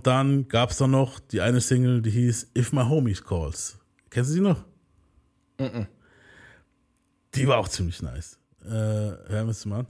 Und dann gab es da noch die eine Single, die hieß If My Homies Calls. Kennst du die noch? Mhm. Die war auch ziemlich nice. Äh, hören wir uns mal an.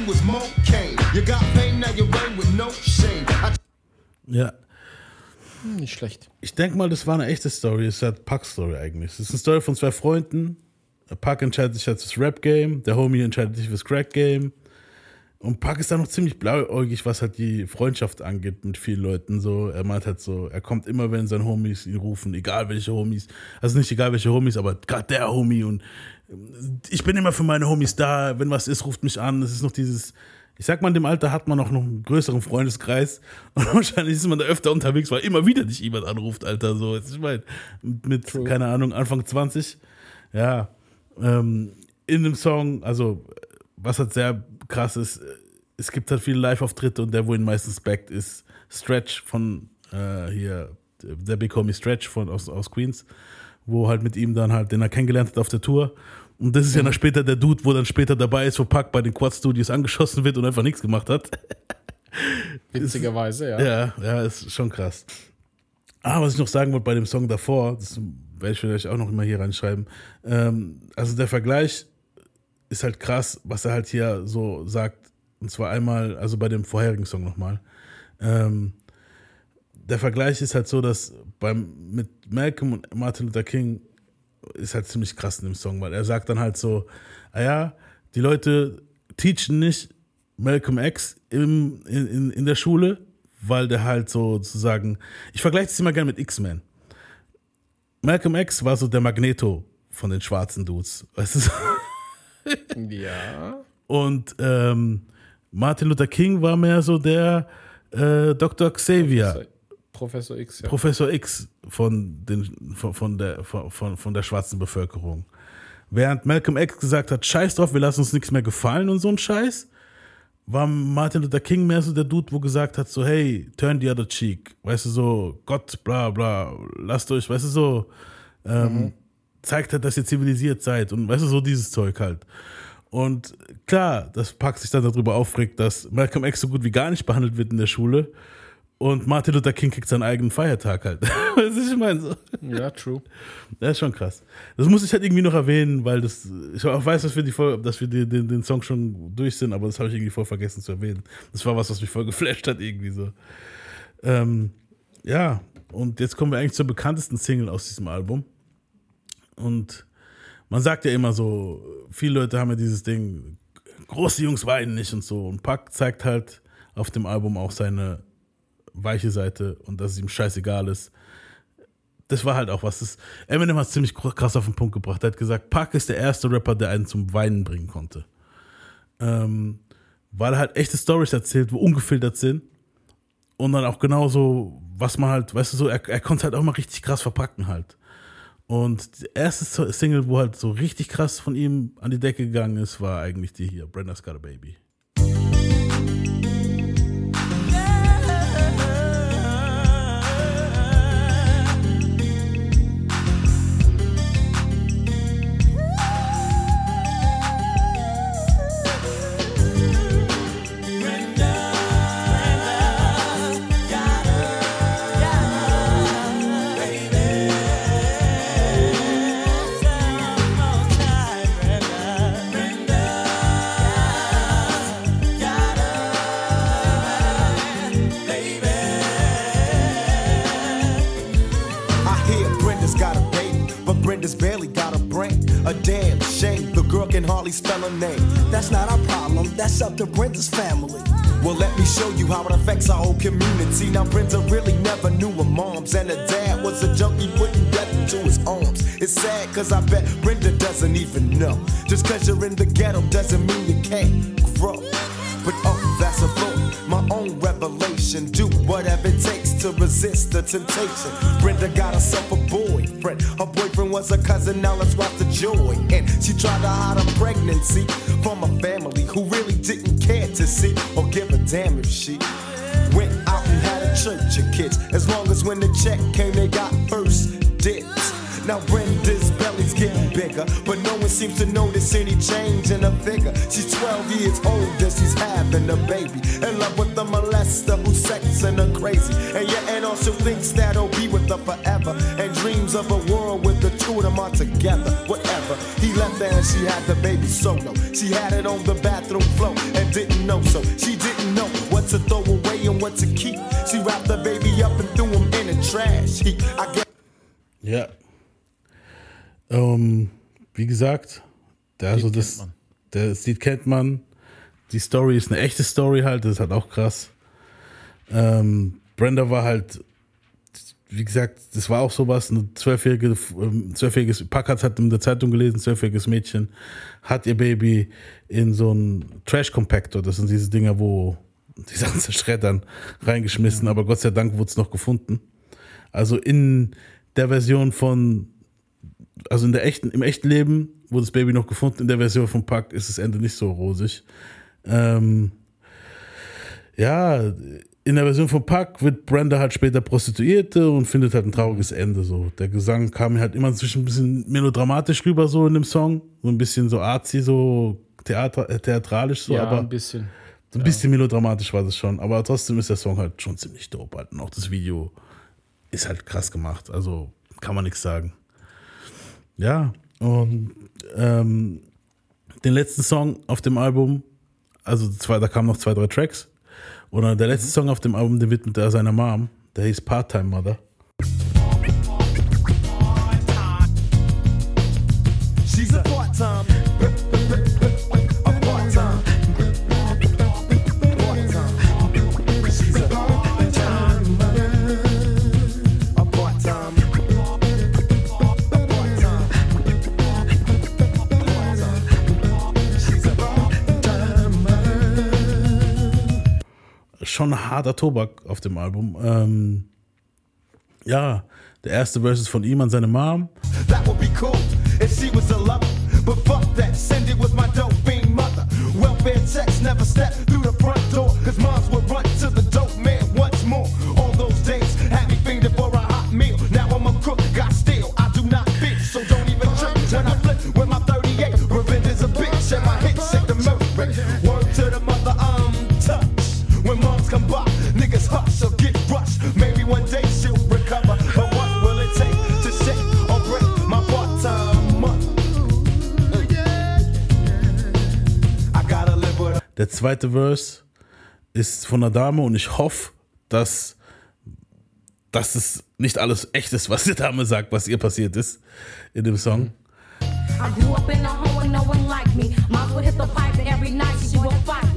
Aim was more cane. You got fame, now you reign with no shame. Ja. Hm, Nicht schlecht. Ich denke mal, das war eine echte Story. Es ist halt Puck-Story eigentlich. Es ist eine Story von zwei Freunden. Puck entscheidet sich halt fürs Rap-Game, der Homie entscheidet sich fürs Crack-Game. Und Puck ist da noch ziemlich blauäugig, was halt die Freundschaft angeht mit vielen Leuten. So, er meint halt so, er kommt immer, wenn seine Homies ihn rufen, egal welche Homies. Also nicht egal welche Homies, aber gerade der Homie. Und ich bin immer für meine Homies da. Wenn was ist, ruft mich an. Es ist noch dieses, ich sag mal, in dem Alter hat man auch noch einen größeren Freundeskreis. Und wahrscheinlich ist man da öfter unterwegs, weil immer wieder dich jemand anruft, Alter. So, ich meine, mit, keine Ahnung, Anfang 20. Ja, ähm, in dem Song, also, was halt sehr krass ist, es gibt halt viele Live-Auftritte und der, wo ihn meistens backt, ist Stretch von äh, hier, der Big Homie Stretch von, aus, aus Queens, wo halt mit ihm dann halt, den er kennengelernt hat auf der Tour. Und das ist ja dann später der Dude, wo dann später dabei ist, wo Pack bei den Quad Studios angeschossen wird und einfach nichts gemacht hat. Witzigerweise, ja. Ja, ja, ist schon krass. Ah, was ich noch sagen wollte bei dem Song davor, das werde ich vielleicht auch noch immer hier reinschreiben. Ähm, also der Vergleich ist halt krass, was er halt hier so sagt. Und zwar einmal, also bei dem vorherigen Song nochmal. Ähm, der Vergleich ist halt so, dass beim, mit Malcolm und Martin Luther King ist halt ziemlich krass in dem Song, weil er sagt dann halt so, ah ja, die Leute teachen nicht Malcolm X im, in, in, in der Schule, weil der halt so sozusagen, ich vergleiche das immer gerne mit X-Men. Malcolm X war so der Magneto von den schwarzen Dudes, weißt du? so? Ja. Und ähm, Martin Luther King war mehr so der äh, Dr. Xavier. Professor X, ja. Professor X von, den, von, von, der, von, von der schwarzen Bevölkerung. Während Malcolm X gesagt hat, scheiß drauf, wir lassen uns nichts mehr gefallen und so ein Scheiß, war Martin Luther King mehr so der Dude, wo gesagt hat, so hey, turn the other cheek, weißt du, so Gott, bla bla, lasst euch, weißt du, so ähm, zeigt halt, dass ihr zivilisiert seid und weißt du, so dieses Zeug halt. Und klar, das packt sich dann darüber aufregt, dass Malcolm X so gut wie gar nicht behandelt wird in der Schule und Martin Luther King kriegt seinen eigenen Feiertag halt. weißt du, ich meine so. Ja, true. Das ist schon krass. Das muss ich halt irgendwie noch erwähnen, weil das, ich auch weiß, dass wir, die dass wir die, den, den Song schon durch sind, aber das habe ich irgendwie voll vergessen zu erwähnen. Das war was, was mich voll geflasht hat, irgendwie so. Ähm, ja, und jetzt kommen wir eigentlich zur bekanntesten Single aus diesem Album. Und man sagt ja immer so, viele Leute haben ja dieses Ding, große Jungs weinen nicht und so. Und Pack zeigt halt auf dem Album auch seine weiche Seite und dass es ihm scheißegal ist. Das war halt auch was. Das, Eminem hat es ziemlich krass auf den Punkt gebracht. Er hat gesagt, Pac ist der erste Rapper, der einen zum Weinen bringen konnte. Ähm, weil er halt echte Stories erzählt, wo ungefiltert sind. Und dann auch genauso, was man halt, weißt du, so, er, er konnte halt auch mal richtig krass verpacken halt. Und die erste Single, wo halt so richtig krass von ihm an die Decke gegangen ist, war eigentlich die hier, Brenda's Got a Baby. Damn shame, the girl can hardly spell her name. That's not our problem, that's up to Brenda's family. Well, let me show you how it affects our whole community. Now, Brenda really never knew her moms, and her dad was a junkie putting death into his arms. It's sad, cause I bet Brenda doesn't even know. Just cause you're in the ghetto doesn't mean you can't grow. But oh, that's a thought, my own revelation. Do whatever it takes to resist the temptation. Brenda got herself a boyfriend. Her boyfriend was a cousin, now let's watch the joy. And she tried to hide her pregnancy from a family who really didn't care to see or give a damn if she went out and had a church of kids. As long as when the check came, they got first dibs. Now Brenda's belly's getting bigger, but no one seems to notice any change in her figure. She's 12 years older, she's having a baby. In love with the molester who's sexing her crazy. And yeah, and also thinks that he'll be with her forever. And dreams of a world with the two of them all together, whatever. He left her and she had the baby solo. She had it on the bathroom floor and didn't know so. She didn't know what to throw away and what to keep. She wrapped the baby up and threw him in the trash. He, I guess. Ja. Ähm, wie gesagt, der, also das, der, das Lied kennt man. Die Story ist eine echte Story halt, das ist halt auch krass. Ähm, Brenda war halt, wie gesagt, das war auch sowas, eine zwölfjährige, ähm, zwölfjähriges, Packard hat in der Zeitung gelesen, zwölfjähriges Mädchen hat ihr Baby in so einen Trash-Compactor, das sind diese Dinger, wo die Sachen zerschreddern, reingeschmissen, aber Gott sei Dank wurde es noch gefunden. Also in der Version von, also in der echten, im echten Leben wurde das Baby noch gefunden, in der Version von Pack ist das Ende nicht so rosig. Ähm, ja, in der Version von Pack wird Brenda halt später Prostituierte und findet halt ein trauriges Ende. So. Der Gesang kam mir halt immer zwischen ein bisschen melodramatisch rüber, so in dem Song. So ein bisschen so artsy, so Theater, äh, theatralisch, so, Ja, aber ein bisschen. so ein bisschen melodramatisch war das schon. Aber trotzdem ist der Song halt schon ziemlich dope. Halt. Und auch das Video ist halt krass gemacht. Also kann man nichts sagen. Ja, und ähm, den letzten Song auf dem Album, also zwei, da kamen noch zwei, drei Tracks. Und der letzte Song auf dem Album, den widmet er seiner Mom. Der hieß Part-Time Mother. Schon harter Tobak auf dem Album. Ähm, ja, der erste Verse ist von ihm an seine Mom. That would be cool if she was a lover. But fuck that, it with my dope mother. Welfare checks never step zweite Verse ist von einer Dame und ich hoffe, dass, dass es nicht alles echt ist, was die Dame sagt, was ihr passiert ist in dem Song. I grew up in a home where no one liked me. Mom would hit the pipe every night, she would fight.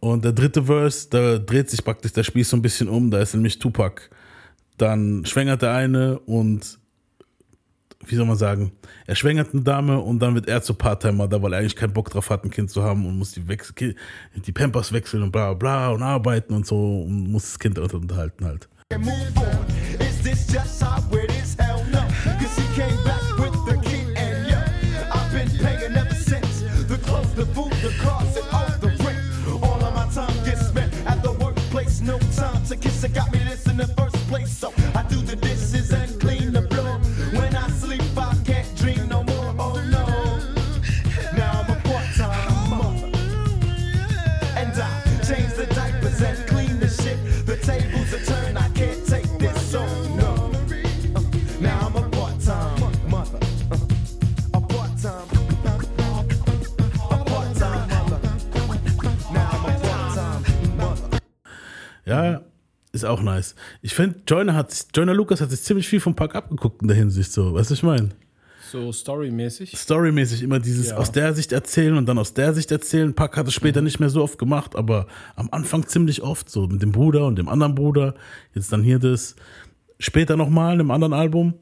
Und der dritte Verse, da dreht sich praktisch der Spieß so ein bisschen um, da ist nämlich Tupac. Dann schwängert der eine und, wie soll man sagen, er schwängert eine Dame und dann wird er zu Part-Timer da, weil er eigentlich keinen Bock drauf hat, ein Kind zu haben und muss die, Wechsel, die Pampers wechseln und bla bla und arbeiten und so und muss das Kind unterhalten halt. move on. Is this just how it is? Hell no. The clothes, Ja, ist auch nice. Ich finde, Joyner hat, Joyner Lucas hat sich ziemlich viel vom Pack abgeguckt in der Hinsicht, so, weißt du, was ich meine? So storymäßig. Storymäßig immer dieses Ja. aus der Sicht erzählen und dann aus der Sicht erzählen. Pack hat es später nicht mehr so oft gemacht, aber am Anfang ziemlich oft, so mit dem Bruder und dem anderen Bruder. Jetzt dann hier das. Später nochmal in einem anderen Album,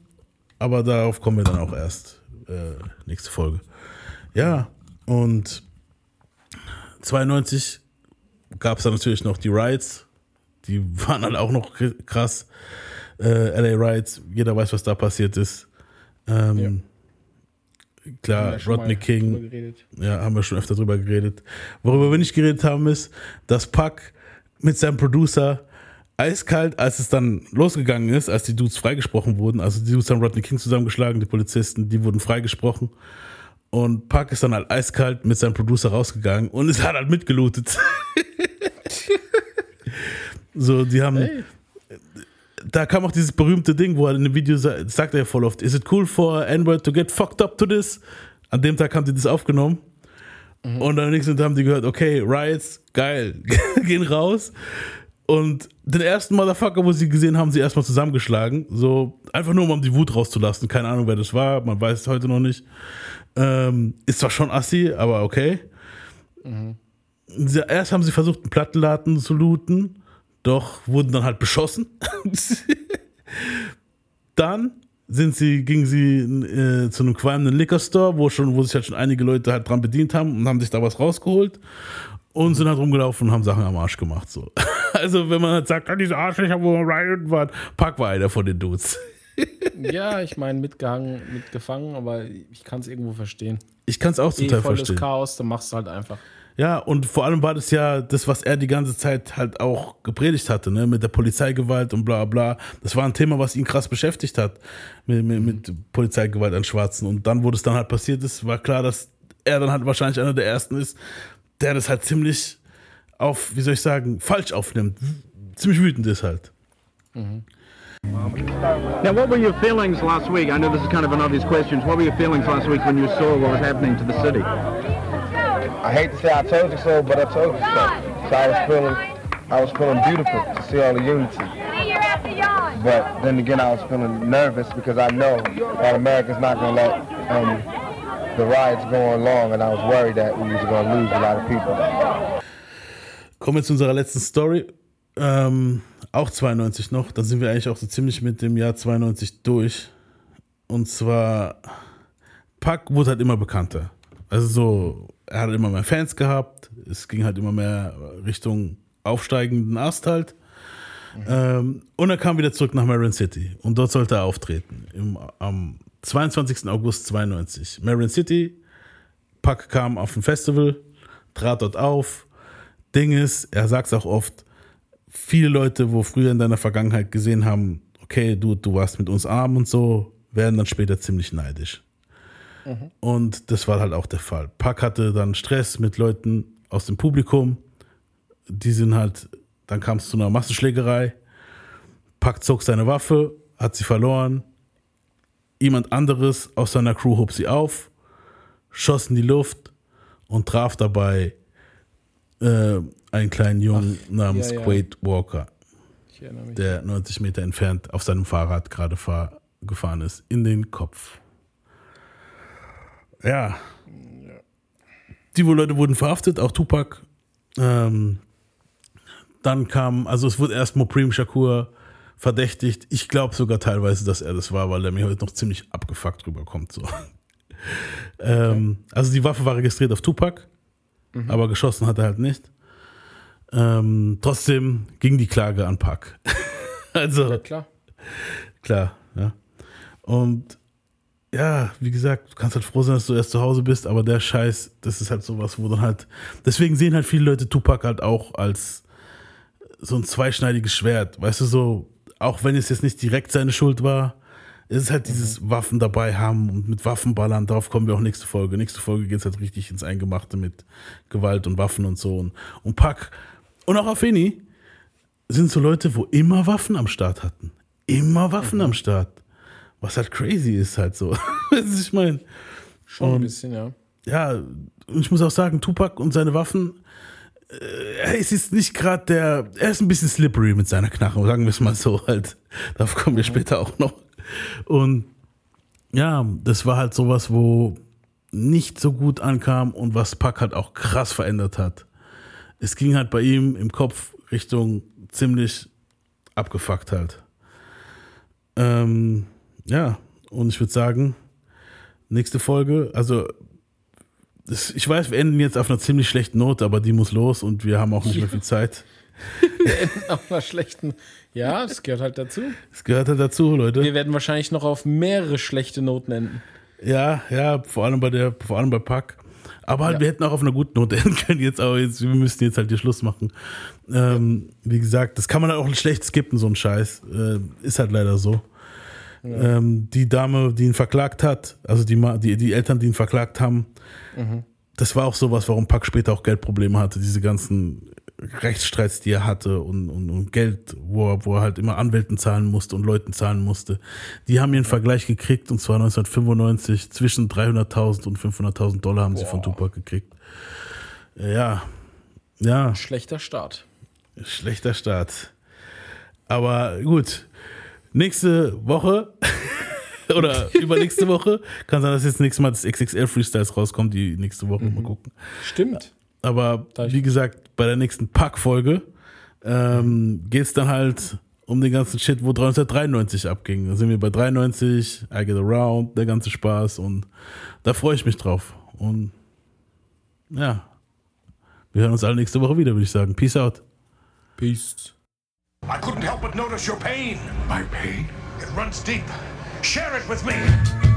aber darauf kommen wir dann auch erst. Äh, nächste Folge. Ja, und 92 gab es dann natürlich noch die Rides. Die waren halt auch noch krass. Äh, LA Rides, jeder weiß, was da passiert ist. Ähm, Klar, wir schon Rodney King. Ja, haben wir schon öfter drüber geredet. Worüber wir nicht geredet haben, ist, dass Puck mit seinem Producer eiskalt, als es dann losgegangen ist, als die Dudes freigesprochen wurden, also die Dudes haben Rodney King zusammengeschlagen, die Polizisten, die wurden freigesprochen. Und Puck ist dann halt eiskalt mit seinem Producer rausgegangen und es hat halt mitgelootet. so, die haben. Hey. Da kam auch dieses berühmte Ding, wo er in dem Video sa- das sagt er voll oft: Is it cool for N-Word to get fucked up to this? An dem Tag haben die das aufgenommen. Und dann nächsten Tag haben die gehört: Okay, Riots, geil, gehen raus. Und den ersten Motherfucker, wo sie gesehen haben, sie erstmal zusammengeschlagen. So, einfach nur, um die Wut rauszulassen. Keine Ahnung, wer das war. Man weiß es heute noch nicht. Ähm, ist zwar schon assi, aber okay. Sie- Erst haben sie versucht, einen Plattenladen zu looten, doch wurden dann halt beschossen. dann sind sie, gingen sie äh, zu einem qualmenden Liquor Store, wo, schon, wo sich halt schon einige Leute halt dran bedient haben und haben sich da was rausgeholt und sind halt rumgelaufen und haben Sachen am Arsch gemacht. So. Also, wenn man halt sagt, ah, diese Arschlöcher, wo Riot war, Pack war einer von den Dudes. Ja, ich meine, mitgehangen, mitgefangen, aber ich kann es irgendwo verstehen. Ich kann es auch zum Teil volles verstehen. Chaos, dann machst du halt einfach. Ja, und vor allem war das ja das, was er die ganze Zeit halt auch gepredigt hatte, ne, mit der Polizeigewalt und bla bla. Das war ein Thema, was ihn krass beschäftigt hat, mit, mit, mit Polizeigewalt an Schwarzen. Und dann, wo das dann halt passiert ist, war klar, dass er dann halt wahrscheinlich einer der Ersten ist, der das halt ziemlich auf, wie soll ich sagen, falsch aufnimmt. Ziemlich wütend ist halt. Now, what were your feelings last week? I know this is kind of an obvious question. What were your feelings last week when you saw what was happening to the city? I hate to say I told you so, but I told you so. So I was feeling, I was feeling beautiful to see all the unity. But then again, I was feeling nervous because I know that America's not going to let um, the riots go on long, and I was worried that we was going to lose a lot of people. Kommen wir zu unserer letzten Story. Ähm, auch 92 noch. Dann sind wir eigentlich auch so ziemlich mit dem Jahr 92 durch. Und zwar, Pac wurde halt immer bekannter. Also so, er hat immer mehr Fans gehabt. Es ging halt immer mehr Richtung aufsteigenden Ast halt. Ähm, und er kam wieder zurück nach Marin City. Und dort sollte er auftreten. Im, am 22. August 92. Marin City. Pac kam auf ein Festival, trat dort auf. Ding ist, er sagt es auch oft, viele Leute, wo früher in deiner Vergangenheit gesehen haben, okay, du, du warst mit uns arm und so, werden dann später ziemlich neidisch. Und das war halt auch der Fall. Pack hatte dann Stress mit Leuten aus dem Publikum. Die sind halt, dann kam es zu einer Massenschlägerei. Pack zog seine Waffe, hat sie verloren. Jemand anderes aus seiner Crew hob sie auf, schoss in die Luft und traf dabei äh, einen kleinen Jungen namens ja, ja. Quaid Walker, der 90 Meter entfernt auf seinem Fahrrad gerade fahr gefahren ist, in den Kopf. Ja. Die Leute wurden verhaftet, auch Tupac. Ähm, dann kam, also es wurde erst Mopreme Shakur verdächtigt. Ich glaube sogar teilweise, dass er das war, weil er mir heute noch ziemlich abgefuckt rüberkommt. So. ähm, also die Waffe war registriert auf Tupac, aber geschossen hat er halt nicht. Ähm, trotzdem ging die Klage an Pac. also Ja, klar. klar, ja. Und ja, wie gesagt, du kannst halt froh sein, dass du erst zu Hause bist, aber der Scheiß, das ist halt sowas, wo dann halt. Deswegen sehen halt viele Leute Tupac halt auch als so ein zweischneidiges Schwert. Weißt du, so, auch wenn es jetzt nicht direkt seine Schuld war, ist es halt dieses Waffen dabei haben und mit Waffen ballern. Darauf kommen wir auch nächste Folge. Nächste Folge geht es halt richtig ins Eingemachte mit Gewalt und Waffen und so. Und, und Pac und auch Afeni sind so Leute, wo immer Waffen am Start hatten. Immer Waffen am Start. Was halt crazy ist halt so. Ich meine. Schon ein Und- bisschen, ja. Ja, und ich muss auch sagen, Tupac und seine Waffen, äh, er ist jetzt nicht gerade der, er ist ein bisschen slippery mit seiner Knarre, sagen wir es mal so halt. Darauf kommen wir später auch noch. Und ja, das war halt sowas, wo nicht so gut ankam und was Pac halt auch krass verändert hat. Es ging halt bei ihm im Kopf Richtung ziemlich abgefuckt halt. Ähm, ja, und ich würde sagen, nächste Folge, also ich weiß, wir enden jetzt auf einer ziemlich schlechten Note, aber die muss los und wir haben auch nicht mehr viel Zeit. Auf einer schlechten. Ja, das gehört halt dazu. Es gehört halt dazu, Leute. Wir werden wahrscheinlich noch auf mehrere schlechte Noten enden. Ja, ja, vor allem bei der, vor allem bei Pack. Aber halt, Ja. wir hätten auch auf einer guten Note enden können jetzt, aber jetzt, wir müssten jetzt halt hier Schluss machen. Ähm, wie gesagt, das kann man halt auch schlecht skippen, so ein Scheiß. Äh, ist halt leider so. Ähm, die Dame, die ihn verklagt hat, also die, die, die Eltern, die ihn verklagt haben, Mhm. das war auch sowas, warum Pack später auch Geldprobleme hatte, diese ganzen Rechtsstreits, die er hatte und, und, und Geld, wo er, wo er halt immer Anwälten zahlen musste und Leuten zahlen musste. Die haben ihren Vergleich gekriegt und zwar 1995 zwischen 300.000 und 500.000 Dollar haben sie von Tupac gekriegt. Ja, ja. Schlechter Start. Schlechter Start. Aber gut, nächste Woche oder übernächste Woche kann sein, dass jetzt nächstes Mal das XXL Freestyles rauskommt, die nächste Woche mal gucken. Stimmt. Aber wie gesagt, bei der nächsten Pack-Folge ähm, geht es dann halt um den ganzen Shit, wo 1993 abging. Da sind wir bei 93, I Get Around, der ganze Spaß und da freue ich mich drauf. Und ja, wir hören uns alle nächste Woche wieder, würde ich sagen. Peace out. Peace. I couldn't help but notice your pain. My pain? It runs deep. Share it with me.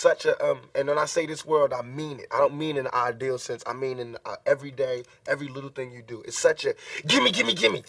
Such a um and when i say this world i mean it. I don't mean in the ideal sense. I mean in uh, every day every little thing you do. It's such a gimme gimme gimme.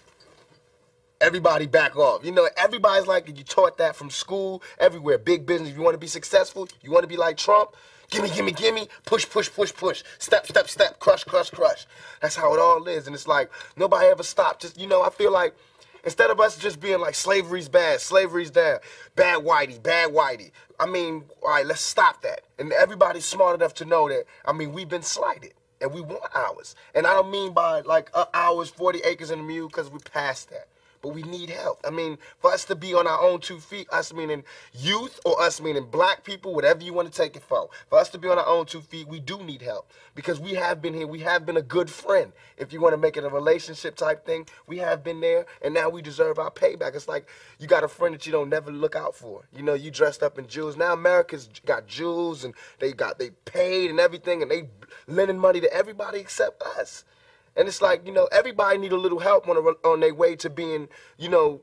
Everybody back off. You know everybody's like you taught that from school everywhere. Big business. You want to be successful you want to be like trump gimme gimme gimme. Push push push push. Step step step. Crush crush crush. That's how it all is. And it's like nobody ever stopped. Just you know i feel like Instead of us just being like slavery's bad, slavery's bad, bad whitey, bad whitey. I mean, all right, let's stop that. And everybody's smart enough to know that. I mean, we've been slighted, and we want ours. And I don't mean by like uh, ours, forty acres and a mule, because we passed that. But we need help. I mean, for us to be on our own two feet, us meaning youth or us meaning black people, whatever you want to take it for. For us to be on our own two feet, we do need help because we have been here. We have been a good friend. If you want to make it a relationship type thing, we have been there, and now we deserve our payback. It's like you got a friend that you don't never look out for. You know, you dressed up in jewels. Now America's got jewels, and they got they paid and everything, and they lending money to everybody except us. And it's like, you know, everybody need a little help on, a, on their way to being, you know,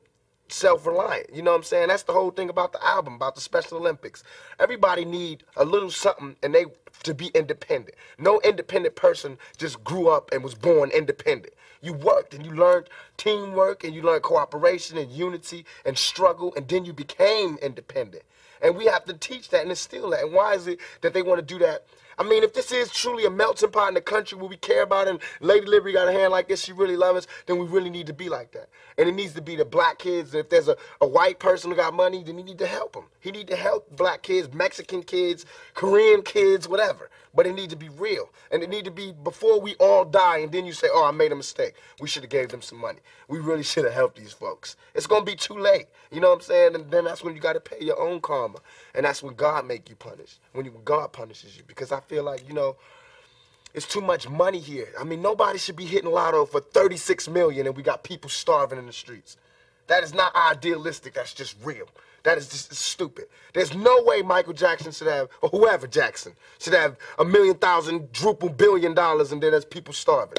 self-reliant. You know what I'm saying? That's the whole thing about the album, about the Special Olympics. Everybody need a little something and they to be independent. No independent person just grew up and was born independent. You worked and you learned teamwork and you learned cooperation and unity and struggle and then you became independent. And we have to teach that and instill that. And why is it that they want to do that? I mean, if this is truly a melting pot in the country where we care about and Lady Liberty got a hand like this, she really loves us, then we really need to be like that. And it needs to be the black kids. If there's a, a white person who got money, then he need to help them. He need to help black kids, Mexican kids, Korean kids, whatever. But it need to be real. And it need to be before we all die and then you say, oh, I made a mistake. We should have gave them some money. We really should have helped these folks. It's going to be too late. You know what I'm saying? And then that's when you got to pay your own karma. And that's when God make you punish. When, you, when God punishes you. Because I feel like, you know, it's too much money here. I mean, nobody should be hitting lotto for 36 million and we got people starving in the streets. That is not idealistic. That's just real. That is just stupid. There's no way Michael Jackson should have, or whoever Jackson, should have a million thousand, druple billion dollars and then there's people starving.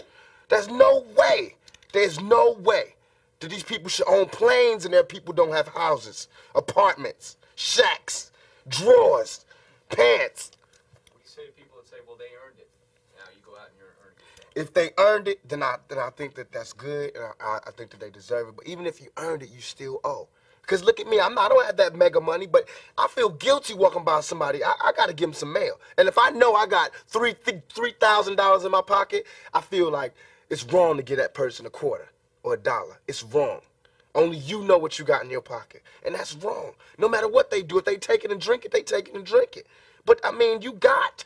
There's no way. There's no way that these people should own planes and their people don't have houses, apartments, shacks, drawers, pants. We say to people that say, well, they earned it. Now you go out and you're earning If they earned it, then I then I think that that's good, and I, I, think that they deserve it. But even if you earned it, you still owe. Cause look at me, I'm not, I don't have that mega money, but I feel guilty walking by somebody. I, I gotta give them some mail, and if I know I got three three thousand dollars in my pocket, I feel like it's wrong to give that person a quarter or a dollar. It's wrong. Only you know what you got in your pocket, and that's wrong. No matter what they do, if they take it and drink it, they take it and drink it. But I mean, you got.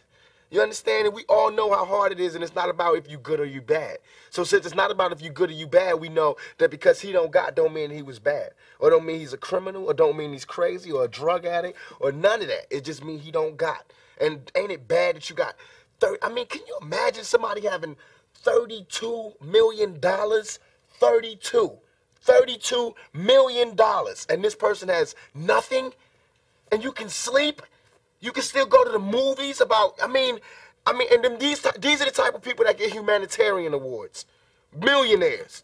You understand? And we all know how hard it is, and it's not about if you good or you bad. So since it's not about if you good or you bad, we know that because he don't got, don't mean he was bad, or don't mean he's a criminal, or don't mean he's crazy, or a drug addict, or none of that. It just mean he don't got. And ain't it bad that you got? 30, I mean, can you imagine somebody having thirty-two million dollars? Thirty-two. 32 million dollars and this person has nothing and you can sleep you can still go to the movies about i mean i mean and then these these are the type of people that get humanitarian awards millionaires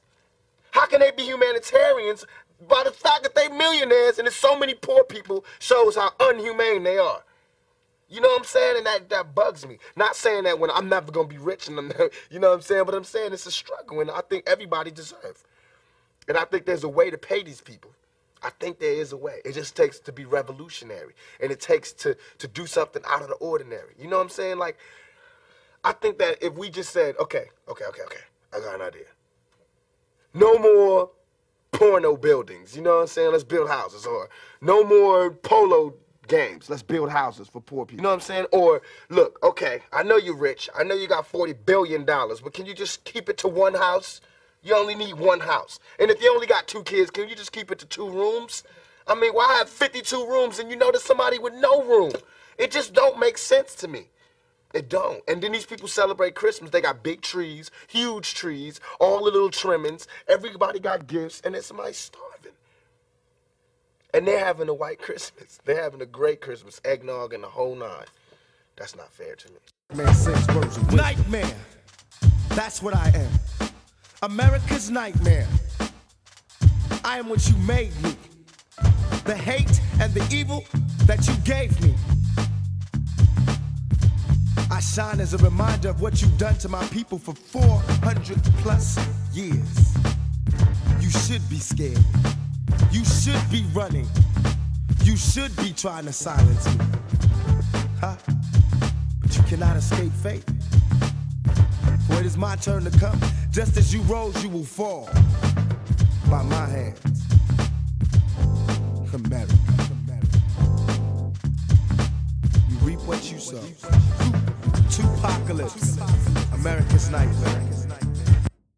how can they be humanitarians by the fact that they're millionaires and there's so many poor people shows how unhumane they are you know what I'm saying? And that, that bugs me. Not saying that when I'm never gonna be rich and I'm never, you know what I'm saying, but I'm saying it's a struggle and I think everybody deserves. And I think there's a way to pay these people. I think there is a way. It just takes to be revolutionary. And it takes to to do something out of the ordinary. You know what I'm saying? Like, I think that if we just said, okay, okay, okay, okay, I got an idea. No more porno buildings. You know what I'm saying? Let's build houses. Or no more polo games. Let's build houses for poor people. You know what I'm saying? Or look, okay, I know you're rich. I know you got 40 billion dollars, but can you just keep it to one house? You only need one house. And if you only got two kids, can you just keep it to two rooms? I mean, why have 52 rooms and you know there's somebody with no room? It just don't make sense to me. It don't. And then these people celebrate Christmas. They got big trees, huge trees, all the little trimmings. Everybody got gifts, and then somebody's starving. And they're having a white Christmas. They're having a great Christmas, eggnog and the whole nine. That's not fair to me. Man, six words of Nightmare. That's what I am. America's nightmare. I am what you made me. The hate and the evil that you gave me. I shine as a reminder of what you've done to my people for 400 plus years. You should be scared. You should be running. You should be trying to silence me. Huh? But you cannot escape fate. For it is my turn to come. Just as you rose, you will fall. By my hands. America. You reap what you sow. Two apocalypse. America's nightmare.